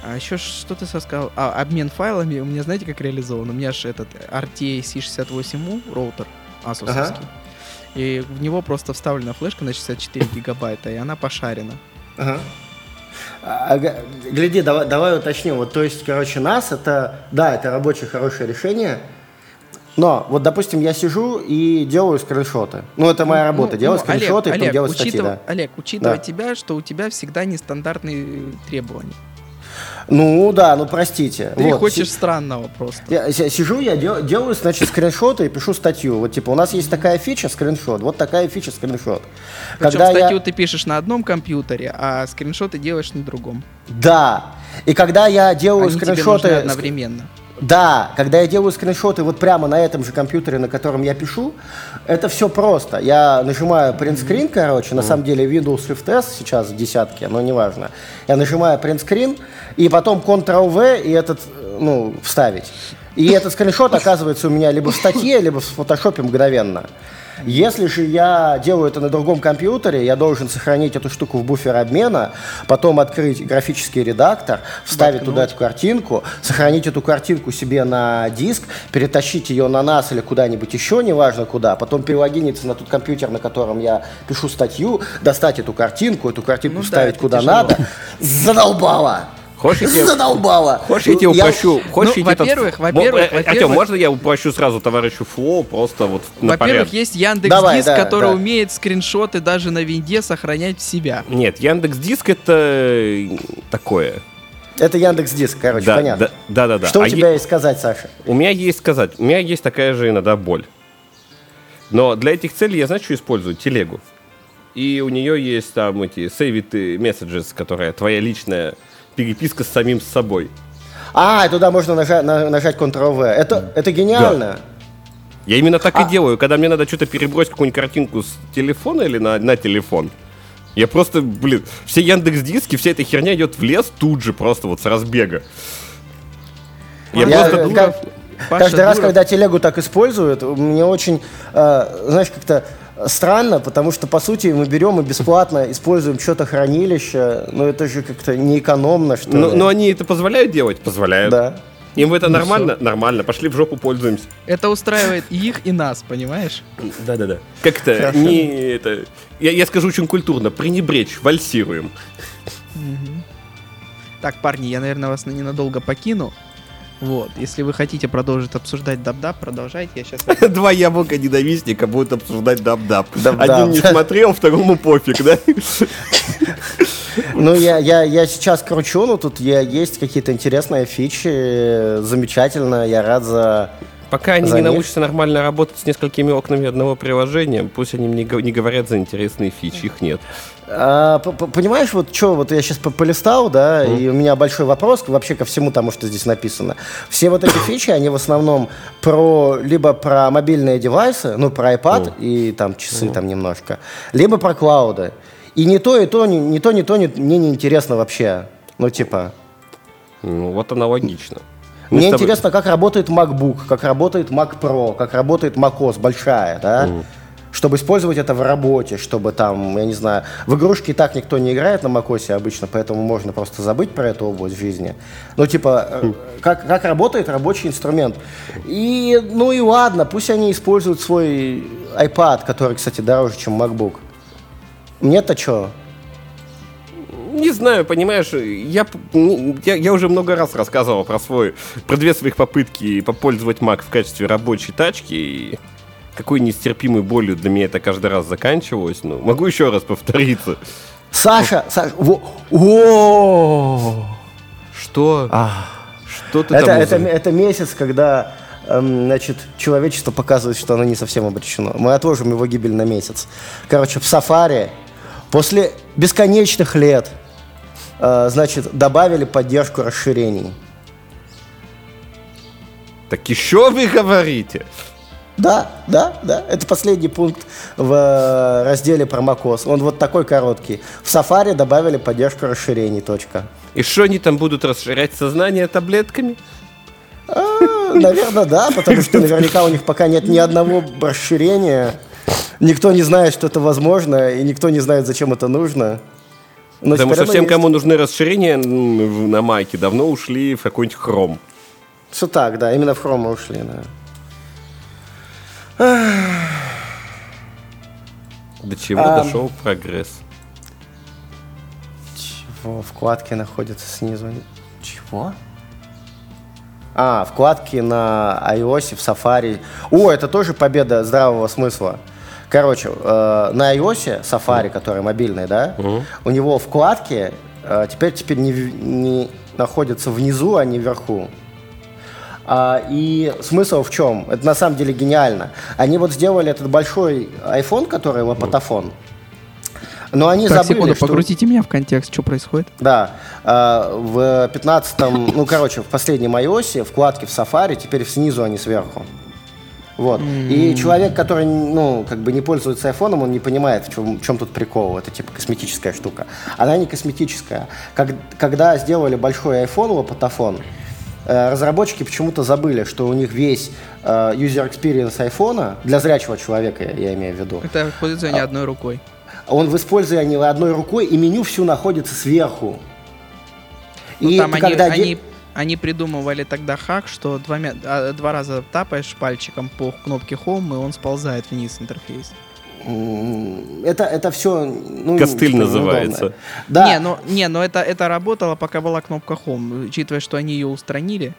А еще что ты сказал? А, обмен файлами у меня, знаете, как реализован? У меня же этот RTA C68U роутер асусовский. Ага. И в него просто вставлена флешка на 64 гигабайта, и она пошарена. Ага. А, гляди, давай, давай уточним. Вот, то есть, короче, нас это, да, это рабочее хорошее решение, но вот, допустим, я сижу и делаю скриншоты. Ну, это моя ну, работа. Ну, делаю ну, скриншоты Олег, и потом Олег, делаю учитыв... статьи. Да. Олег, учитывая да. тебя, что у тебя всегда нестандартные требования. Ну да, ну простите. Ты вот. хочешь Си- странного просто. Я, я сижу, я дел, делаю, значит, скриншоты и пишу статью. Вот типа у нас есть такая фича скриншот, вот такая фича скриншот. Причем когда статью я... ты пишешь на одном компьютере, а скриншоты делаешь на другом. Да. И когда я делаю Они скриншоты... Одновременно. Да, когда я делаю скриншоты вот прямо на этом же компьютере, на котором я пишу, это все просто. Я нажимаю print screen, короче, на самом деле Windows Shift S сейчас в десятке, но неважно. Я нажимаю print screen, и потом Ctrl-V и этот, ну, вставить. И этот скриншот оказывается у меня либо в статье, либо в фотошопе мгновенно. Если же я делаю это на другом компьютере, я должен сохранить эту штуку в буфер обмена, потом открыть графический редактор, вставить Воткнуть. туда эту картинку, сохранить эту картинку себе на диск, перетащить ее на нас или куда-нибудь еще, неважно куда, потом перелогиниться на тот компьютер, на котором я пишу статью, достать эту картинку, эту картинку ну, вставить да, куда тяжело. надо. <laughs> Задолбало! Хочешь, я... Задолбала. Хочешь, я тебе упрощу? Хочешь, ну, во-первых, во-первых, во Артем, можно я упрощу сразу товарищу Флоу просто вот на Во-первых, есть Яндекс Давай, Диск, да, который да. умеет скриншоты даже на винде сохранять в себя. Нет, Яндекс Диск это такое. Это Яндекс Диск, короче, да, понятно. Да, да, да. Что а у тебя е... есть сказать, Саша? У меня есть сказать. У меня есть такая же иногда боль. Но для этих целей я, знаю, что использую? Телегу. И у нее есть там эти save it messages, которая твоя личная переписка с самим собой. А, туда можно нажать, на, нажать Ctrl-V. Это, это гениально. Да. Я именно так а... и делаю, когда мне надо что-то перебросить какую-нибудь картинку с телефона или на, на телефон. Я просто, блин, все Яндекс Диски, вся эта херня идет в лес тут же, просто вот с разбега. Я, я просто... Как, каждый раз, когда телегу так используют, мне очень, э, знаешь, как-то странно, потому что, по сути, мы берем и бесплатно используем что-то хранилище, но это же как-то неэкономно, что но, ли. Но они это позволяют делать? Позволяют. Да. Им это ну, нормально? Все. Нормально, пошли в жопу пользуемся. Это устраивает и их, и нас, понимаешь? Да-да-да. Как-то не это... Я, я скажу очень культурно, пренебречь, вальсируем. Так, парни, я, наверное, вас ненадолго покину. Вот, если вы хотите продолжить обсуждать dub-dub, продолжайте. Я сейчас... <laughs> Два яблока ненавистника будут обсуждать dub-dub. Один не смотрел, второму пофиг, да? Ну, я, я, я сейчас кручу, но тут я, есть какие-то интересные фичи. Замечательно, я рад за Пока они не научатся нормально работать с несколькими окнами одного приложения, пусть они мне не говорят за интересные фичи, их нет. А, понимаешь, вот что, вот я сейчас полистал, да, mm. и у меня большой вопрос вообще ко всему тому, что здесь написано. Все вот эти <coughs> фичи, они в основном про либо про мобильные девайсы, ну, про iPad mm. и там часы mm. там немножко, либо про клауды. И не то, и то, не, не то, не то не, мне не интересно вообще. Ну, типа. Ну, вот аналогично. Мне тобой... интересно, как работает MacBook, как работает Mac Pro, как работает macOS большая, да? Mm. Чтобы использовать это в работе, чтобы там, я не знаю, в игрушки и так никто не играет на macOS обычно, поэтому можно просто забыть про эту область жизни. Ну, типа, mm. как, как работает рабочий инструмент. И, ну и ладно, пусть они используют свой iPad, который, кстати, дороже, чем MacBook. Мне-то что? Не знаю, понимаешь, я, я, я уже много раз рассказывал про свой, про две своих попытки попользовать Mac в качестве рабочей тачки, и какой нестерпимой болью для меня это каждый раз заканчивалось. Ну, могу еще раз повториться. Саша, Саша, во, о, что? А, что ты это, там это, это месяц, когда эм, значит, человечество показывает, что оно не совсем обречено. Мы отложим его гибель на месяц. Короче, в сафари после бесконечных лет Э, значит, добавили поддержку расширений. Так еще вы говорите? Да, да, да. Это последний пункт в э, разделе про macOS. Он вот такой короткий. В Safari добавили поддержку расширений. Точка. И что они там будут расширять сознание таблетками? А, наверное, да, потому что наверняка у них пока нет ни одного расширения. Никто не знает, что это возможно, и никто не знает, зачем это нужно. Но Потому что всем, есть. кому нужны расширения на майке, давно ушли в какой-нибудь хром. Все так, да, именно в хром мы ушли, да. До чего а, дошел прогресс? Чего? Вкладки находятся снизу. Чего? А, вкладки на iOS, в Safari. О, это тоже победа здравого смысла. Короче, э, на iOS Safari, который мобильный, да, угу. у него вкладки э, теперь теперь не, не находятся внизу, а не вверху. А, и смысл в чем? Это на самом деле гениально. Они вот сделали этот большой iPhone, который лопатофон. Но они так, забыли, секунду, что... погрузите меня в контекст, что происходит. Да, э, в 15-м, ну, короче, в последнем iOS вкладки в Safari теперь снизу, а не сверху. Вот. Mm-hmm. И человек, который, ну, как бы не пользуется айфоном, он не понимает, в чем, в чем тут прикол. Это типа косметическая штука. Она не косметическая. Как, когда сделали большой iPhone, лопатофон, разработчики почему-то забыли, что у них весь э, user experience айфона, для зрячего человека, я имею в виду. Это использование а, одной рукой. Он в использовании одной рукой, и меню все находится сверху. Ну, и там они, когда они они придумывали тогда хак, что два, а, два раза тапаешь пальчиком по кнопке Home, и он сползает вниз интерфейс. Это, это все... Ну, Костыль называется. Да. Не, но, не, но это, это работало, пока была кнопка Home. Учитывая, что они ее устранили,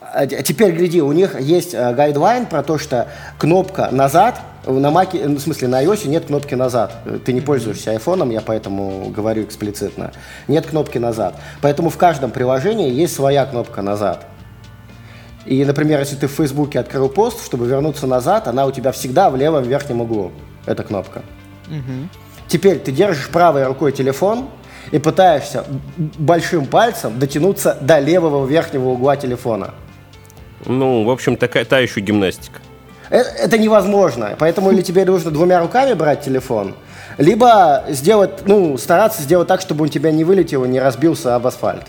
а, а теперь гляди, у них есть э, гайдлайн про то, что кнопка назад на Маке, ну, в смысле на iOS нет кнопки назад. Ты не пользуешься айфоном, я поэтому говорю эксплицитно. Нет кнопки назад. Поэтому в каждом приложении есть своя кнопка назад. И, например, если ты в Фейсбуке открыл пост, чтобы вернуться назад, она у тебя всегда в левом верхнем углу. Эта кнопка. Угу. Теперь ты держишь правой рукой телефон и пытаешься большим пальцем дотянуться до левого верхнего угла телефона. Ну, в общем, такая та еще гимнастика. Это, это невозможно. Поэтому или тебе нужно двумя руками брать телефон, либо сделать, ну, стараться сделать так, чтобы он тебя не вылетел и не разбился об асфальт.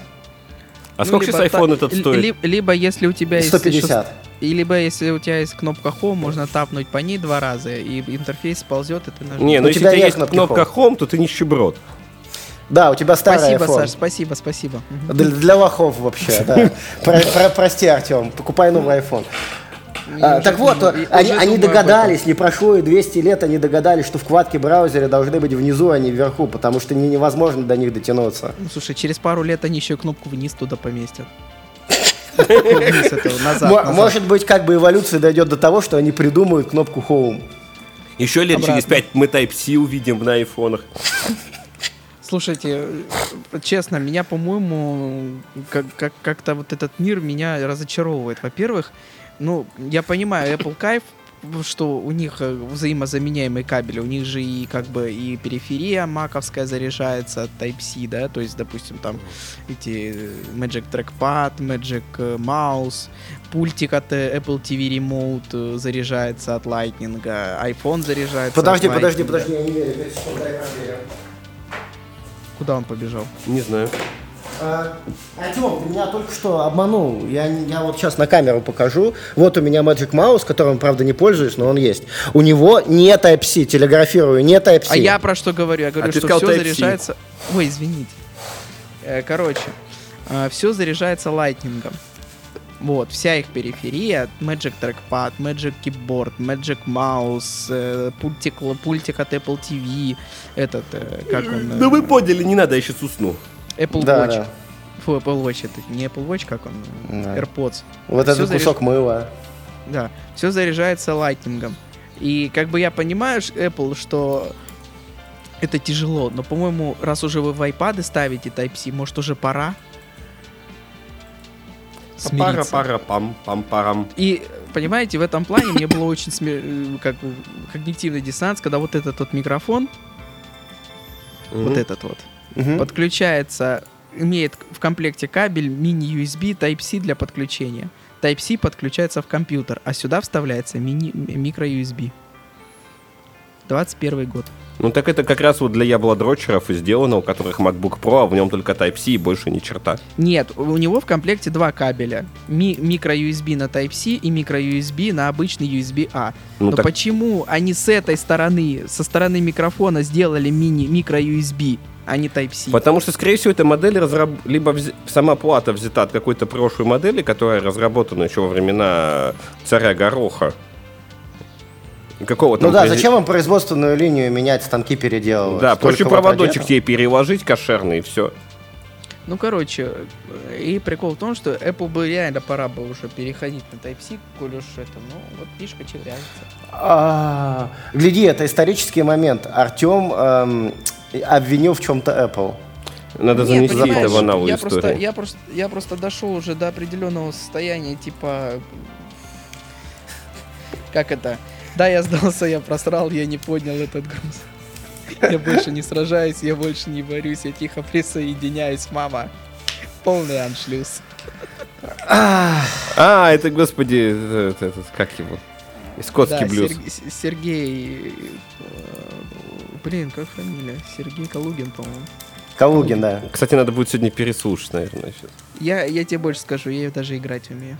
А ну, сколько сейчас iPhone этот стоит? Либо, либо если у тебя 150. есть... 150. И либо если у тебя есть кнопка Home, можно тапнуть по ней два раза, и интерфейс ползет, и ты нажмешь. Не, ну если у тебя есть кнопка Home, то ты нищеброд. Да, у тебя старый Спасибо, iPhone. Саш, спасибо, спасибо. Для, для лохов вообще, да. <laughs> Про, про, прости, Артем, покупай новый iPhone. А, так вот, они, они догадались, не прошло и 200 лет, они догадались, что вкладки браузера должны быть внизу, а не вверху, потому что не, невозможно до них дотянуться. Ну, слушай, через пару лет они еще кнопку вниз туда поместят. <laughs> Вниз этого, назад, Мо- назад. Может быть, как бы эволюция дойдет до того, что они придумают кнопку Home. Еще лет Обратно. через пять мы Type-C увидим на айфонах. Слушайте, честно, меня, по-моему, как- как- как-то вот этот мир меня разочаровывает. Во-первых, ну, я понимаю, Apple кайф, что у них э, взаимозаменяемые кабели, у них же и как бы и периферия маковская заряжается от Type-C, да, то есть, допустим, там эти э, Magic Trackpad, Magic э, Mouse, пультик от Apple TV Remote заряжается от Lightning, iPhone заряжается Подожди, от подожди, подожди, я не верю. Куда он побежал? Не знаю. А, Артем, ты меня только что обманул. Я, я вот сейчас на камеру покажу. Вот у меня Magic Mouse, которым, правда, не пользуюсь, но он есть. У него не Type-C, телеграфирую, не Type-C. А я про что говорю? Я говорю, А что все Type-C. заряжается... Ой, извините. Э, Короче, все заряжается лайтнингом. Вот, вся их периферия, Magic Trackpad, Magic Keyboard, Magic Mouse, э, пультик, пультик от Apple TV, этот, э, как он, э, Ну вы поняли, не надо, я сейчас усну. Apple Да, Watch. да. Фу, Apple Watch, это не Apple Watch, как он, Да. AirPods. Вот этот заряж- кусок мыла. Да, все заряжается лайтнингом. И как бы я понимаю, Apple, что это тяжело, но, по-моему, раз уже вы в iPad ставите Type-C, может уже пора Пара, пара, пам, пам, парам. И, понимаете, в этом плане мне было очень сме- э, как бы когнитивный диссонанс, когда вот этот вот микрофон, вот этот вот, Мгм. подключается, имеет в комплекте кабель мини-USB Type-C для подключения. Type-C подключается в компьютер, а сюда вставляется мини микро-USB. 21 год. Ну так это как раз вот для яблодрочеров и сделано, у которых MacBook Pro, а в нем только Type-C и больше ни черта. Нет, у него в комплекте два кабеля. Ми- микро-USB на Type-C и микро-USB на обычный USB-A. Ну Но так почему они с этой стороны, со стороны микрофона сделали мини микро-USB, а не Type-C? Потому что, скорее всего, эта модель разраб... либо вз- сама плата взята от какой-то прошлой модели, которая разработана еще во времена царя Гороха. Какого Ну да, зачем вам производственную линию менять, станки переделывать? Да, проще вот проводочек тебе переложить кошерный и все. Ну, короче, и прикол в том, что Apple бы реально пора бы уже переходить на Type-C, коль уж это, ну, вот фишка чевряется. А, Гляди, это исторический момент. Артем эм, обвинил в чем-то Apple. Надо Не, занести понимаешь, это в аналу я истории. просто, я, просто, я просто дошел уже до определенного состояния, типа... Как это? Да, я сдался, я просрал, я не поднял этот груз. Я больше не сражаюсь, я больше не борюсь, я тихо присоединяюсь, мама. Полный аншлюз. А, это, господи, этот, этот, как его? Скотский Да, блюз. Серг- С- Сергей... э, Блин, как фамилия? Сергей Калугин, по-моему. Калугин, да. Кстати, надо будет сегодня переслушать, наверное, сейчас. Я, я тебе больше скажу, я даже играть умею.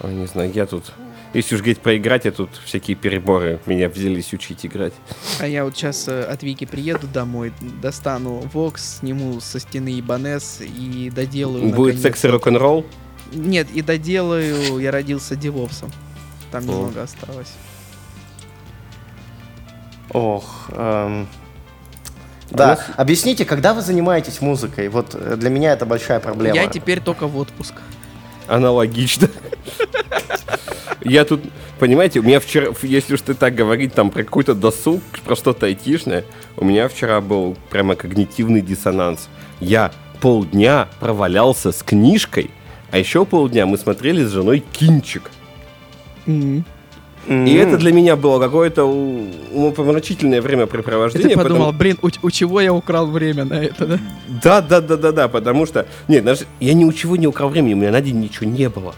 Ой, не знаю, я тут... Если уж говорить про играть, я тут всякие переборы меня взялись учить играть. А я вот сейчас от Вики приеду домой, достану Vox, сниму со стены Ибанес и доделаю. Будет секс и рок-н-ролл? Нет, и доделаю, я родился девопсом. Там О. немного осталось. Ох. эм, Да, нас- объясните, когда вы занимаетесь музыкой? Вот э, для меня это большая проблема. Я теперь только в отпуск. Аналогично. Я тут, понимаете, у меня вчера, если уж ты так говорить, там про какой-то досуг, про что-то айтишное, у меня вчера был прямо когнитивный диссонанс. Я полдня провалялся с книжкой, а еще полдня мы смотрели с женой кинчик. Мгм. И это для меня было какое-то умопомрачительное И времяпрепровождение. ты подумал, потому- блин, у, у чего я украл время на это, да? Да, да, да, да, да, потому что... Нет, даже я ни у чего не украл времени, у меня на день ничего не было.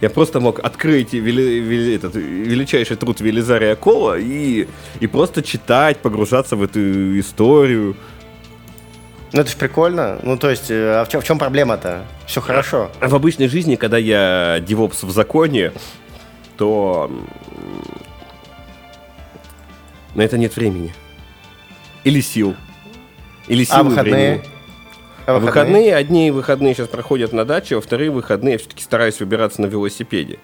Я просто мог открыть вели- вели- этот, величайший труд Велизария Кола и, и просто читать, погружаться в эту историю. Ну это ж прикольно. Ну то есть, э, а в чем, в чем проблема-то? Все хорошо. А в обычной жизни, когда я девопс в законе, то м, на это нет времени. Или сил. Или силы а выходные? времени. А выходные? выходные, одни выходные сейчас проходят на даче, а вторые выходные я все-таки стараюсь выбираться на велосипеде.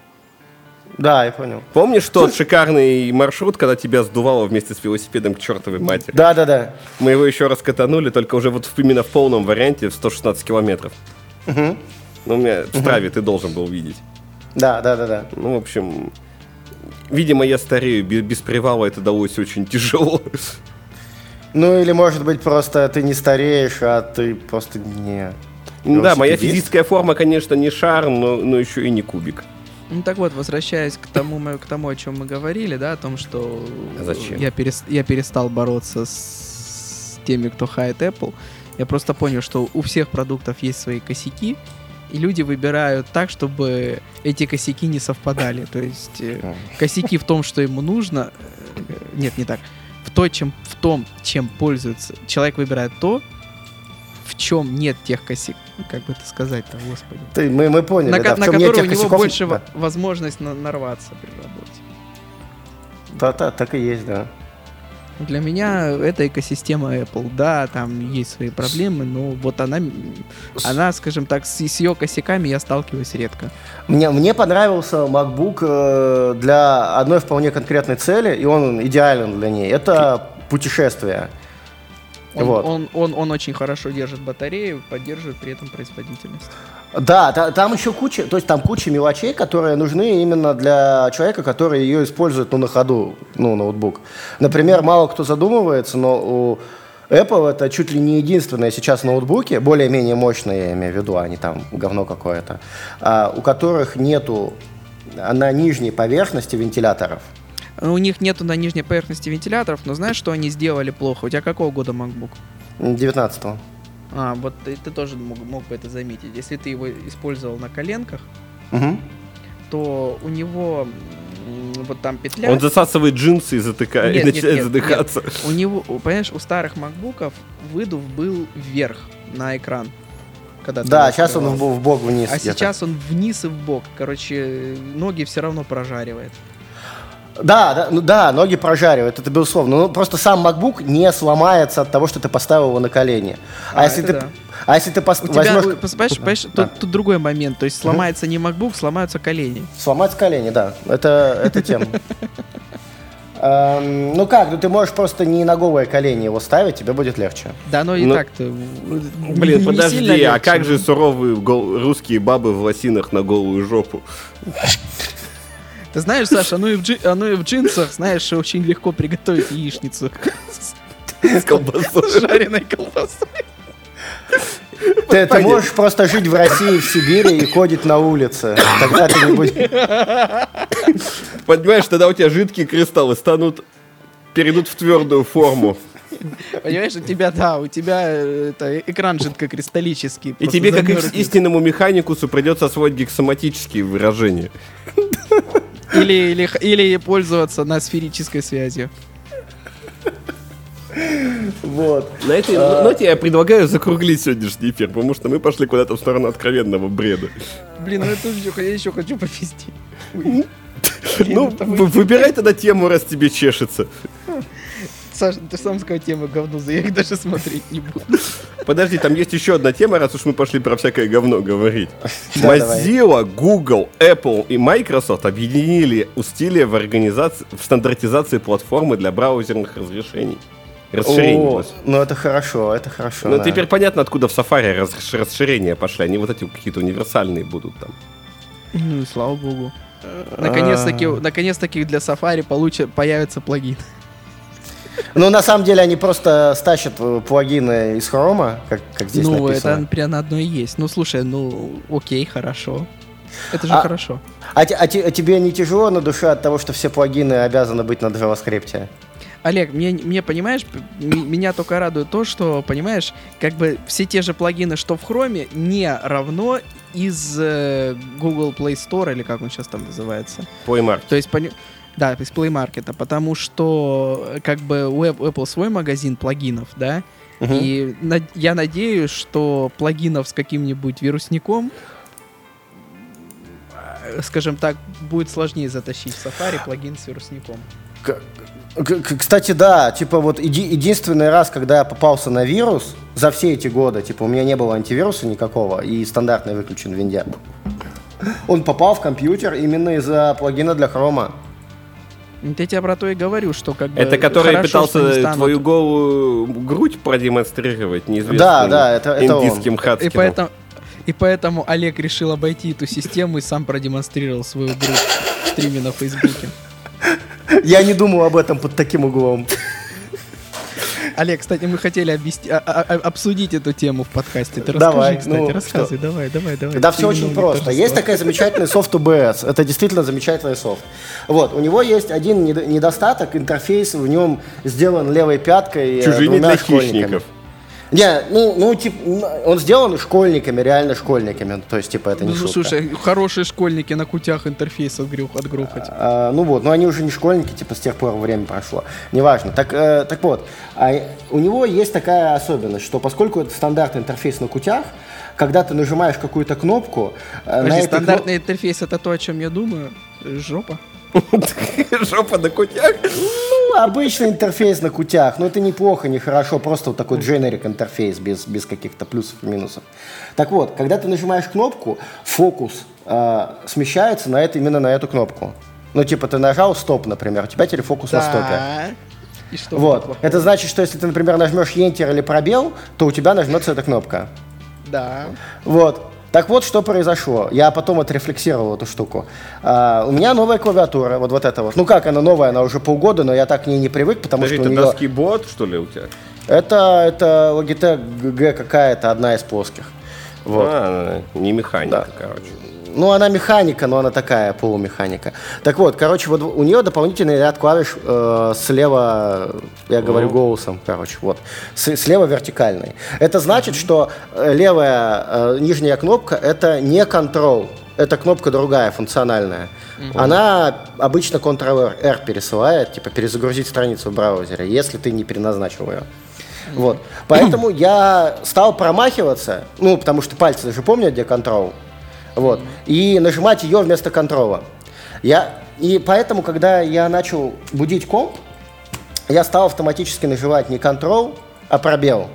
Да, я понял. Помнишь тот шикарный маршрут, когда тебя сдувало вместе с велосипедом к чертовой матери? Да, да, да. Мы его еще раз катанули, только уже вот именно в полном варианте в 116 километров. Угу. Ну, у меня в Страве угу. ты должен был видеть. Да, да, да, да. Ну, в общем, видимо, я старею. Без привала это далось очень тяжело. Ну, или, может быть, просто ты не стареешь, а ты просто не... Да, моя физическая форма, конечно, не шар, но, но еще и не кубик. Ну так вот, возвращаясь к тому, к тому, о чем мы говорили, да, о том, что а зачем? Я, перес, я перестал бороться с теми, кто хайт Apple. Я просто понял, что у всех продуктов есть свои косяки, и люди выбирают так, чтобы эти косяки не совпадали. То есть э, косяки в том, что ему нужно. Э, нет, не так. В, то, чем, в том, чем пользуется. Человек выбирает то, в чем нет тех косяков как бы это сказать-то, господи. Ты, мы, мы поняли, на, да, на которого у него больше да. возможность на, нарваться при работе. Да, да, так и есть, да. Для меня это экосистема Apple. Да, там есть свои проблемы, но вот она, она скажем так, с, с ее косяками я сталкиваюсь редко. Мне, мне понравился MacBook э, для одной вполне конкретной цели, и он идеален для ней. Это путешествие. Он, вот. он, он, он очень хорошо держит батарею, поддерживает при этом производительность. Да, та, там еще куча, то есть там куча мелочей, которые нужны именно для человека, который ее использует ну, на ходу, ну, ноутбук. Например, мало кто задумывается, но у Apple это чуть ли не единственные сейчас ноутбуки, более-менее мощные, я имею в виду, а не там говно какое-то, а, у которых нету на нижней поверхности вентиляторов. У них нету на нижней поверхности вентиляторов, но знаешь, что они сделали плохо? У тебя какого года MacBook? 19-го. А, вот ты, ты тоже мог, мог бы это заметить. Если ты его использовал на коленках, угу. то у него вот там петля. Он засасывает джинсы и затыкает, нет, и начинает нет, задыхаться. Нет. У него, понимаешь, у старых макбуков выдув был вверх на экран. Когда да, сейчас он в, в бок вниз. А сейчас он вниз и в бок. Короче, ноги все равно прожаривает. Да, да, ну да, ноги прожаривают, это безусловно. Ну, просто сам MacBook не сломается от того, что ты поставил его на колени. А, а если ты, да. а если ты пос... У возьмешь... Тебя, понимаешь, понимаешь, да. тут, тут другой момент. То есть сломается не MacBook, сломаются колени. Сломаются колени, да. Это, это тема. <laughs> Эм, ну как, ну ты можешь просто не на голое колени его ставить, тебе будет легче. Да, но и ну, так-то. Блин, подожди, а как же суровые русские бабы в лосинах на голую жопу? Ты знаешь, Саша, оно и в, джи... оно и в джинсах, знаешь, очень легко приготовить яичницу. С колбасой. Жареной колбасой. Ты, ты можешь просто жить в России, в Сибири и ходить на улице. Тогда ты не будешь... Понимаешь, тогда у тебя жидкие кристаллы станут перейдут в твердую форму. Понимаешь, у тебя, да, у тебя э, это, экран жидкокристаллический. И тебе, как истинному механикусу, придется освоить гексоматические выражения. Или, или, или пользоваться на сферической связью. Вот. На этой а... ноте я предлагаю закруглить сегодняшний эфир, потому что мы пошли куда-то в сторону откровенного бреда. Блин, ну это еще, я еще хочу повести. Ну, выбирай тогда тему, раз тебе чешется. Саша, ты сам сказал тему говно, я их даже смотреть не буду. Подожди, там есть еще одна тема, раз уж мы пошли про всякое говно говорить. <laughs> Mozilla, Google, Apple и Microsoft объединили усилия в организации, в стандартизации платформы для браузерных разрешений. Расширений. ну это хорошо, это хорошо. Ну да. теперь понятно, откуда в Safari расширения пошли. Они вот эти какие-то универсальные будут там. Ну и слава богу. Наконец-таки, наконец-таки для Safari получат, появится плагин. Ну, на самом деле, они просто стащат э, плагины из хрома, как, как здесь ну, написано. Ну, это прям одно и есть. Ну, слушай, ну, окей, хорошо. Это же а, хорошо. А, а, а тебе не тяжело на душе от того, что все плагины обязаны быть на JavaScript? Олег, мне, мне понимаешь, меня только радует то, что, понимаешь, как бы все те же плагины, что в Chrome, не равно из э, Google Play Store, или как он сейчас там называется. Play Market. То есть, пони... Да, из Play Market, потому что как бы у Apple свой магазин плагинов, да, угу. и на, я надеюсь, что плагинов с каким-нибудь вирусником, скажем так, будет сложнее затащить в Safari плагин с вирусником. Кстати, да, типа вот еди- единственный раз, когда я попался на вирус за все эти годы, типа у меня не было антивируса никакого и стандартный выключен в винде. Он попал в компьютер именно из-за плагина для хрома. Я тебе про то и говорю, что как бы... Это который хорошо, пытался твою голую грудь продемонстрировать неизвестным да, да, это, это индийским он. И поэтому, и поэтому Олег решил обойти эту систему и сам продемонстрировал свою грудь в стриме на Фейсбуке. Я не думал об этом под таким углом. Олег, кстати, мы хотели обвести, а, а, а, обсудить эту тему в подкасте. Ты давай, расскажи, кстати, ну, рассказывай, что? давай, давай, давай. Да все очень просто. Есть такая замечательный софт UBS. Это действительно замечательный софт. Вот, у него есть один недостаток, интерфейс в нем сделан левой пяткой Чужими для хищников. Не, ну, ну, типа, он сделан школьниками, реально школьниками. То есть, типа, это не ну, шутка. Слушай, хорошие школьники на кутях интерфейс отгрохать. А, ну вот, но они уже не школьники, типа, с тех пор время прошло. Неважно. Так, э, так вот, а у него есть такая особенность, что поскольку это стандартный интерфейс на кутях, когда ты нажимаешь какую-то кнопку... Э, Подожди, стандартный кноп... интерфейс это то, о чем я думаю? Жопа. <laughs> Жопа на кутях? Ну, обычный интерфейс на кутях. Но это неплохо, не хорошо. Просто вот такой generic интерфейс без, без каких-то плюсов и минусов. Так вот, когда ты нажимаешь кнопку, фокус э, смещается на это, именно на эту кнопку. Ну, типа, ты нажал стоп, например, у тебя теперь фокус да. на стопе. И что вот. Это значит, что если ты, например, нажмешь Enter или пробел, то у тебя нажмется эта кнопка. Да. Вот. Так вот, что произошло. Я потом отрефлексировал эту штуку. А, у меня новая клавиатура, вот, вот эта вот. Ну как, она новая, она уже полгода, но я так к ней не привык, потому Подожди, что у нее... это доски бот, что ли, у тебя? Это, это Logitech G какая-то, одна из плоских. Вот. А, не механика, да. короче. Ну, она механика, но она такая полумеханика. Так вот, короче, вот у нее дополнительный ряд клавиш э, слева, я говорю голосом, короче, вот, с, слева вертикальный. Это значит, что э, левая э, нижняя кнопка это не control, это кнопка другая, функциональная. Угу. Она обычно Ctrl-R пересылает, типа перезагрузить страницу в браузере, если ты не переназначил ее. Вот. Поэтому я стал промахиваться, ну, потому что пальцы же помнят, где Ctrl. Вот. И нажимать ее вместо контрола. Я, и поэтому, когда я начал будить комп, я стал автоматически нажимать не контрол, а пробел.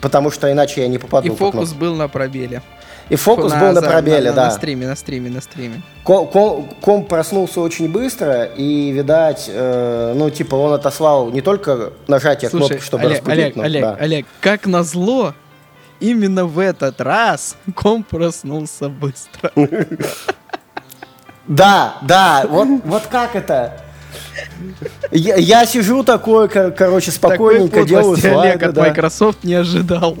Потому что иначе я не попаду. И фокус был на пробеле. И фокус на, был на пробеле, на, да. На стриме, на стриме, на стриме. Комп, комп проснулся очень быстро, и, видать, э, ну, типа, он отослал не только нажатие Слушай, кнопки, чтобы Олег, разбудить, Олег, но, Олег, да. Олег, как назло, именно в этот раз комп проснулся быстро. Да, да, вот, вот как это? Я, я сижу такой, короче, спокойненько такой делаю слайды. Олег от да. Microsoft не ожидал.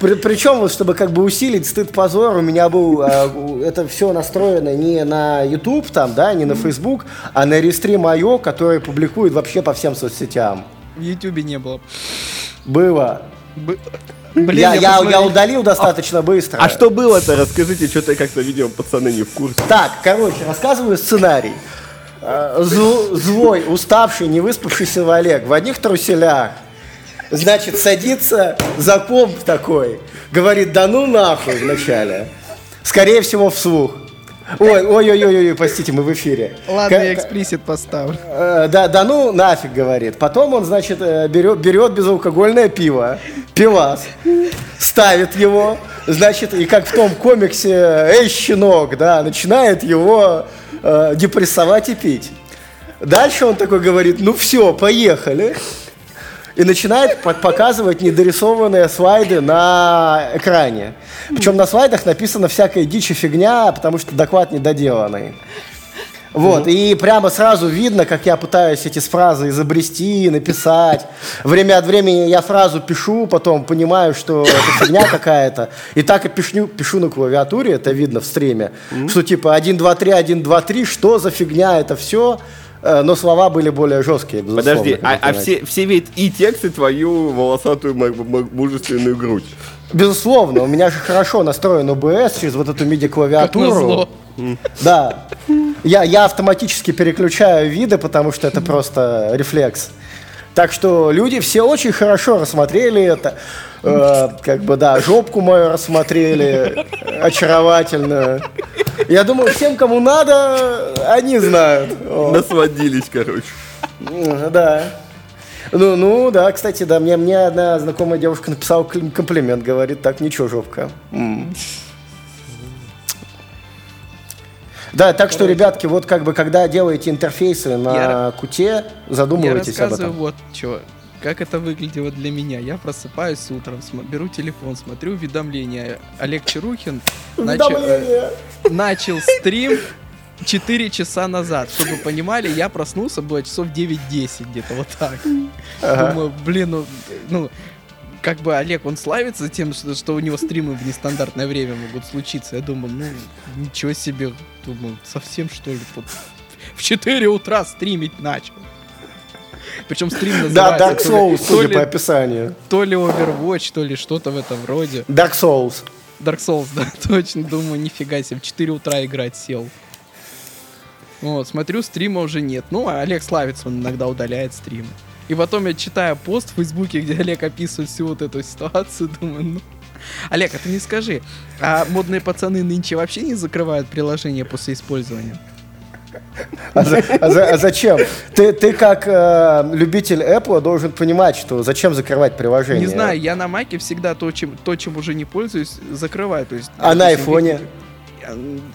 При, причем, вот, чтобы как бы усилить стыд позор, у меня был э, это все настроено не на YouTube, там, да, не на Facebook, а на Рестрим IO, который публикует вообще по всем соцсетям. В Ютубе не было. Было. Б... Блин, я, я, я, я удалил достаточно а, быстро. А что было-то? Расскажите, что-то как-то видео пацаны не в курсе. Так, короче, рассказываю сценарий. А, злой, уставший, не выспавшийся Олег в одних труселях. Значит, садится за комп такой. Говорит, да ну нахуй вначале. Скорее всего, вслух. Ой, ой, ой, ой, ой, простите, мы в эфире. Ладно, я эксплисит поставлю. Э, да, да ну нафиг, говорит. Потом он, значит, э, берет, берет безалкогольное пиво, пивас, ставит его, значит, и как в том комиксе «Эй, щенок», да, начинает его э, депрессовать и пить. Дальше он такой говорит, ну все, поехали и начинает показывать недорисованные слайды на экране. Причем на слайдах написано всякая дичь и фигня, потому что доклад недоделанный. Вот, mm-hmm. и прямо сразу видно, как я пытаюсь эти фразы изобрести, написать. Время от времени я фразу пишу, потом понимаю, что это фигня какая-то. И так и пишу, пишу на клавиатуре, это видно в стриме, mm-hmm. что типа 1, 2, 3, 1, 2, 3, что за фигня это все. Э, но слова были более жесткие, безусловно. Подожди, а, а все, все видят и текст, и твою волосатую мужественную грудь. Безусловно, у меня же хорошо настроен OBS через вот эту MIDI-клавиатуру. Да. Я, я автоматически переключаю виды, потому что это просто рефлекс. Так что люди все очень хорошо рассмотрели это. Э, как бы, да, жопку мою рассмотрели очаровательную. Я думаю, всем, кому надо, они знают. Насводились, короче. Да. Ну, ну, да, кстати, да, мне, мне одна знакомая девушка написала комплимент, говорит, так, ничего, жопка. Да, так что, ребятки, вот как бы, когда делаете интерфейсы на я, куте, задумывайтесь об этом. вот что. Как это выглядело для меня? Я просыпаюсь утром, беру телефон, смотрю уведомления. Олег Чарухин начал, э, начал стрим 4 часа назад. Чтобы вы понимали, я проснулся, было часов 9-10 где-то вот так. Ага. Думаю, блин, ну, ну, как бы Олег, он славится тем, что, что у него стримы в нестандартное время могут случиться. Я думаю, ну, ничего себе. Думаю, совсем что ли тут в 4 утра стримить начал. Причем стрим называется... Да, Dark Souls, судя по описанию. То ли Overwatch, то ли что-то в этом роде. Dark Souls. Dark Souls, <laughs> да, точно. Думаю, нифига себе, в 4 утра играть сел. Вот, смотрю, стрима уже нет. Ну, а Олег славится, он иногда удаляет стримы. И потом я читаю пост в Фейсбуке, где Олег описывает всю вот эту ситуацию, <laughs> думаю, ну... Олег, а ты не скажи, а модные пацаны нынче вообще не закрывают приложение после использования? А, за, а, за, а зачем? Ты, ты как э, любитель Apple должен понимать, что зачем закрывать приложение. Не знаю, я на Маке всегда то, чем, то, чем уже не пользуюсь, закрываю. То есть, а на айфоне?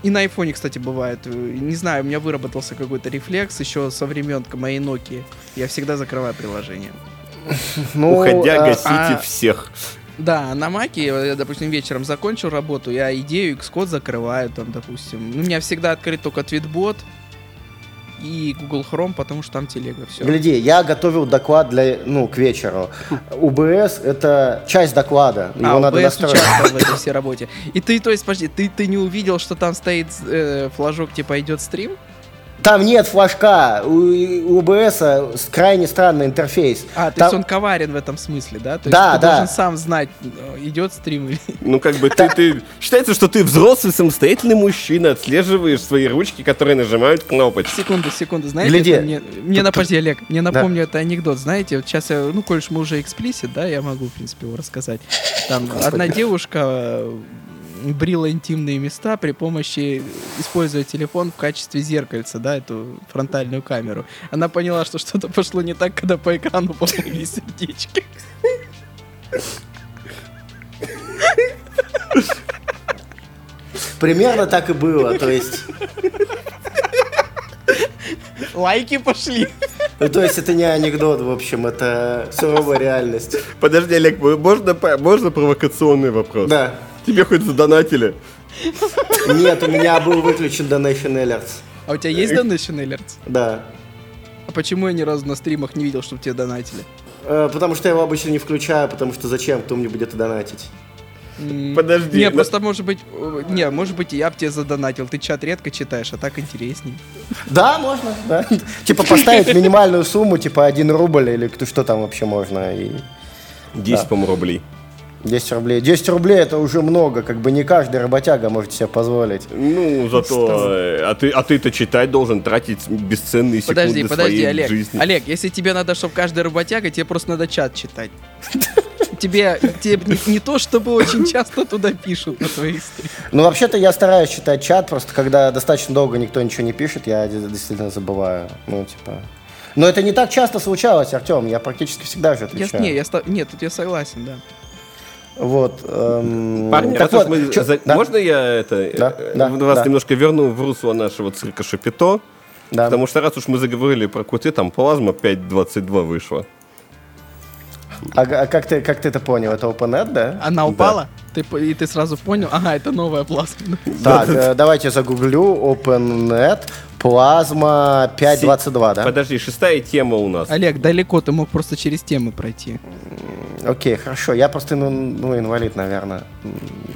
И на айфоне, кстати, бывает. Не знаю, у меня выработался какой-то рефлекс еще со времен моей Nokia. Я всегда закрываю приложение. Ну, Уходя, а, гасите а, всех. Да, на Маке, я, допустим, вечером закончил работу, я идею Xcode закрываю, там, допустим. У меня всегда открыт только твитбот, и Google Chrome, потому что там телега. Все. Гляди, я готовил доклад для, ну, к вечеру. UBS — это часть доклада. Его а, надо UBS настроить. в этой всей работе. И ты, то есть, подожди, ты, ты не увидел, что там стоит э, флажок, типа, идет стрим? Там нет флажка. У, у OBS крайне странный интерфейс. А, то есть он коварен в этом смысле, да? То да, есть ты да. должен сам знать, идет стрим или... Ну, как бы ты, ты... Считается, что ты взрослый, самостоятельный мужчина, отслеживаешь свои ручки, которые нажимают кнопочки. Секунду, секунду. Знаете, Гляди. мне, мне напомни, Олег, мне напомню да. это анекдот. Знаете, вот сейчас я, ну, коль мы уже эксплисит, да, я могу, в принципе, его рассказать. Там одна девушка брила интимные места при помощи, используя телефон в качестве зеркальца, да, эту фронтальную камеру. Она поняла, что что-то пошло не так, когда по экрану поплыли сердечки. Примерно так и было, то есть... Лайки пошли. Ну, то есть это не анекдот, в общем, это суровая реальность. Подожди, Олег, можно, можно провокационный вопрос? Да. Тебе хоть задонатили? Нет, у меня был выключен Donation Alerts. А у тебя есть Donation Alerts? Да. А почему я ни разу на стримах не видел, чтобы тебе донатили? Э, потому что я его обычно не включаю, потому что зачем, кто мне будет донатить? Подожди. Не, просто может быть, не, может быть, я бы тебе задонатил. Ты чат редко читаешь, а так интересней. Да, можно, да. Типа поставить минимальную сумму, типа 1 рубль или что там вообще можно. И... 10, по-моему, рублей. 10 рублей. 10 рублей это уже много, как бы не каждый работяга может себе позволить. Ну, зато... Э, а ты, а ты-то читать должен, тратить бесценные подожди, секунды подожди, своей Олег, жизни. Олег, если тебе надо, чтобы каждый работяга, тебе просто надо чат читать. <laughs> Тебе, тебе не, не то, чтобы очень часто туда пишут на твоих стримах. Ну, вообще-то я стараюсь читать чат, просто когда достаточно долго никто ничего не пишет, я действительно забываю. Ну, типа... Но это не так часто случалось, Артем, я практически всегда же отвечаю. Я, не, я, нет, тут я согласен, да. Вот. Эм, Парни, так вот, мы чё, за... да? можно я это да, э, да, вас да. немножко верну в русло нашего цирка Шапито? Да. Потому что раз уж мы заговорили про куты, там плазма 5.22 вышла. А, а как, ты, как ты это понял? Это OpenNet, да? Она упала? Да. Ты, и ты сразу понял? Ага, это новая плазма. Так, э, давайте загуглю OpenNet. Плазма 5.22, да? Подожди, шестая тема у нас. Олег, далеко ты мог просто через темы пройти. Окей, хорошо. Я просто, ну, ну инвалид, наверное,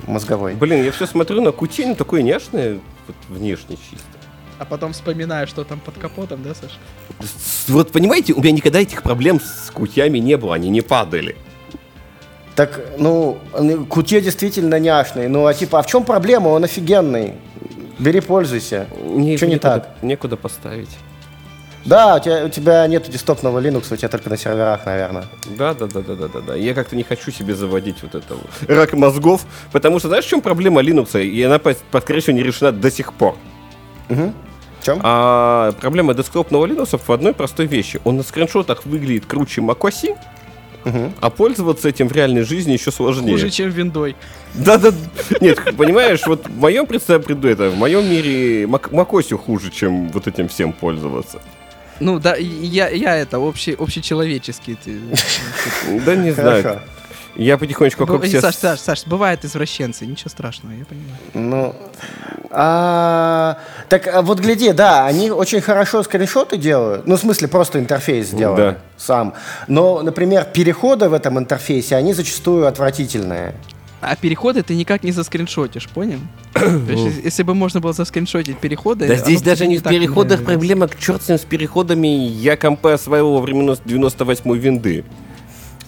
мозговой. Блин, я все смотрю на кутень, такой няшный, вот, внешне чисто. А потом вспоминаю, что там под капотом, да, Саша? Вот понимаете, у меня никогда этих проблем с кутями не было, они не падали. Так, ну, кутье действительно няшный. Ну, а типа, а в чем проблема? Он офигенный. Бери, пользуйся. Не, Что не так? Некуда поставить. Да, у тебя, у тебя нет десктопного Linux, у тебя только на серверах, наверное. Да, да, да, да, да, да, да. Я как-то не хочу себе заводить вот этого <laughs> рак мозгов, потому что знаешь, в чем проблема Linux? И она, скорее всего, не решена до сих пор. Угу. В чем? А проблема десктопного Linux в одной простой вещи. Он на скриншотах выглядит круче macOS, Угу. А пользоваться этим в реальной жизни еще сложнее. Хуже, чем виндой. Да, да. Нет, понимаешь, вот в моем представлении, это, в моем мире macOS хуже, чем вот этим всем пользоваться. Ну да, я, я это общий, общечеловеческий. Да не знаю. Я потихонечку вокруг Б- Саш, Саш, Саш, бывают извращенцы, ничего страшного, я понимаю. Ну, а, так а вот гляди, да, они очень хорошо скриншоты делают, ну, в смысле, просто интерфейс сделали да. сам. Но, например, переходы в этом интерфейсе, они зачастую отвратительные. А переходы ты никак не заскриншотишь, понял? <coughs> есть, если бы можно было заскриншотить переходы... Да здесь даже не в переходах проблема, черт с ним с переходами, я компы осваивал во времена 98-й винды.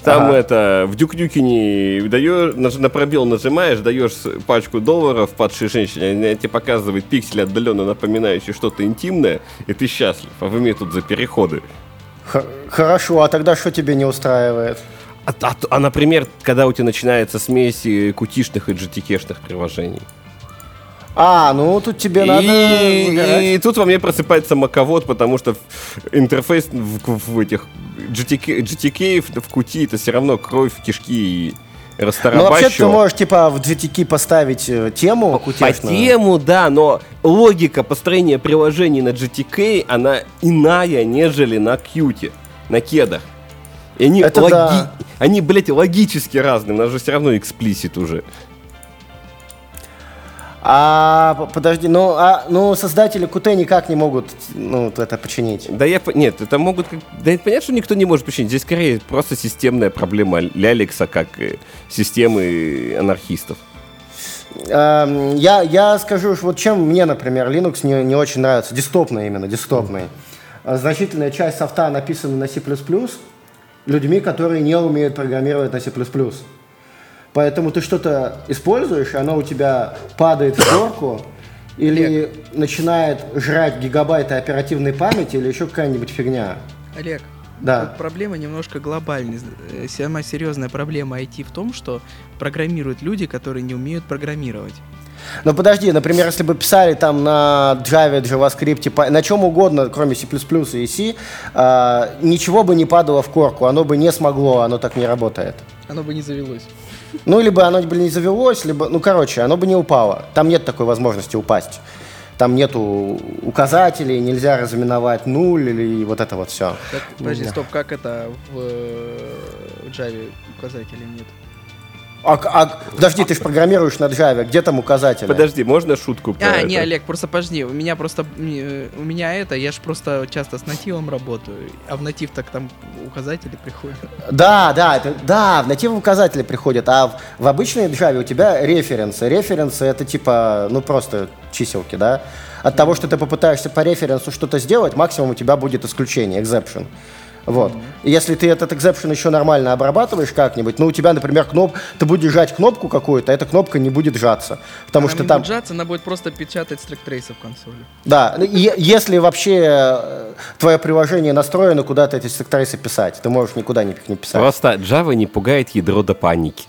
Там ага. это, в Дюк-Дюкине даешь, на пробел нажимаешь, даешь пачку долларов падшей женщине, она тебе показывает пиксель отдаленно напоминающий что-то интимное, и ты счастлив. А вы мне тут за переходы. Хорошо, а тогда что тебе не устраивает? А, а, а, например, когда у тебя начинается смесь кутишных и GTK-шных приложений. А, ну тут тебе и, надо... И, и тут во мне просыпается маковод, потому что интерфейс в, в этих GTK, GTK в, в кути это все равно кровь, кишки и Ну, вообще ты можешь, типа, в GTK поставить э, тему По тему, да, но логика построения приложений на GTK, она иная, нежели на Qt, на кедах. И они, это логи... да. они, блядь, логически разные, у нас же все равно эксплисит уже. А подожди, ну, а, ну создатели Qt никак не могут ну, это починить. Да я нет, это могут. Да это понятно, что никто не может починить. Здесь скорее просто системная проблема Ляликса, как системы анархистов. Эм, я, я скажу, вот чем мне, например, Linux не, не очень нравится, десктопный именно, десктопный. Mm. Значительная часть софта написана на C++, людьми, которые не умеют программировать на C++. Поэтому ты что-то используешь, оно у тебя падает в горку, или Олег. начинает жрать гигабайты оперативной памяти, или еще какая-нибудь фигня. Олег, да. Тут проблема немножко глобальная. Э, самая серьезная проблема IT в том, что программируют люди, которые не умеют программировать. Но подожди, например, если бы писали там на Java, JavaScript, на чем угодно, кроме C++ и C, э, ничего бы не падало в корку, оно бы не смогло, оно так не работает. Оно бы не завелось. Ну, либо оно бы не завелось, либо, ну, короче, оно бы не упало. Там нет такой возможности упасть. Там нету указателей, нельзя разминовать нуль или вот это вот все. Так, подожди, стоп, как это в, в Java указателей нет? А, а, подожди, ты же программируешь на Java, где там указатели? Подожди, можно шутку про А, это? не, Олег, просто подожди, у меня просто, у меня это, я же просто часто с нативом работаю, а в натив так там указатели приходят. Да, да, это, да, в натив указатели приходят, а в, в обычной Java у тебя референсы. Референсы это типа, ну просто чиселки, да? От того, что ты попытаешься по референсу что-то сделать, максимум у тебя будет исключение, exception. Вот. И если ты этот exception еще нормально обрабатываешь как-нибудь, ну, у тебя, например, кноп... ты будешь жать кнопку какую-то, а эта кнопка не будет сжаться. Потому она что не там... будет сжаться, она будет просто печатать стрик-трейсы в консоли. Да, ну, и, если вообще э, твое приложение настроено куда-то эти стрик-трейсы писать, ты можешь никуда не, не писать. Просто Java не пугает ядро до паники.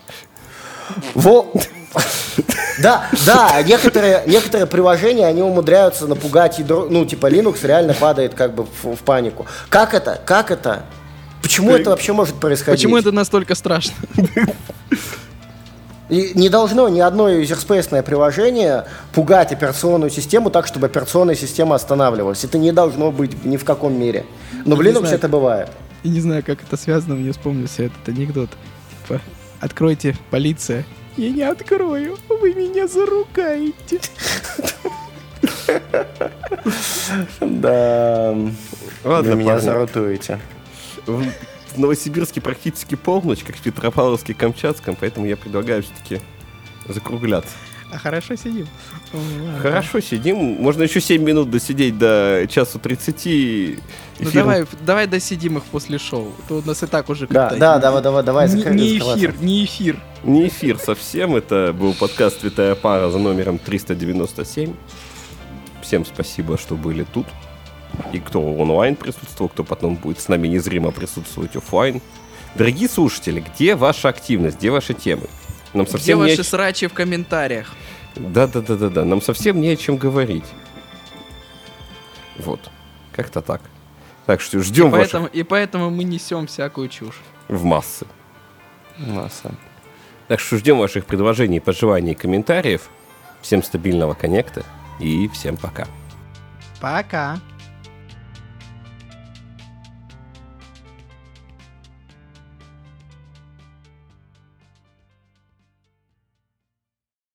Во... Да, да, некоторые, некоторые приложения, они умудряются напугать ядро, ну, типа Linux реально падает как бы в, в панику. Как это? Как это? Почему это вообще может происходить? Почему это настолько страшно? И не должно ни одно юзерспейсное приложение пугать операционную систему так, чтобы операционная система останавливалась. Это не должно быть ни в каком мире. Но в Linux это бывает. И не знаю, как это связано, мне вспомнился этот анекдот. Типа, откройте, полиция, я не открою, вы меня заругаете. Да. Ладно, вы меня зарутуете. В Новосибирске практически полночь, как в Петропавловске, Камчатском, поэтому я предлагаю все-таки закругляться. А хорошо сидим. Хорошо сидим. Можно еще 7 минут досидеть до часу 30. Ну давай, давай досидим их после шоу. То у нас и так уже Да, да, давай, давай, давай. Не, не эфир, не эфир. Не эфир совсем. Это был подкаст «Святая пара» за номером 397. Всем спасибо, что были тут. И кто онлайн присутствовал, кто потом будет с нами незримо присутствовать офлайн. Дорогие слушатели, где ваша активность, где ваши темы? Нам совсем где не ваши о... срачи в комментариях? Да-да-да-да-да, нам совсем не о чем говорить. Вот, как-то так. Так что ждем и поэтому, ваших... и поэтому мы несем всякую чушь. В массы. Масса. Так что ждем ваших предложений, пожеланий и комментариев. Всем стабильного коннекта и всем пока. Пока.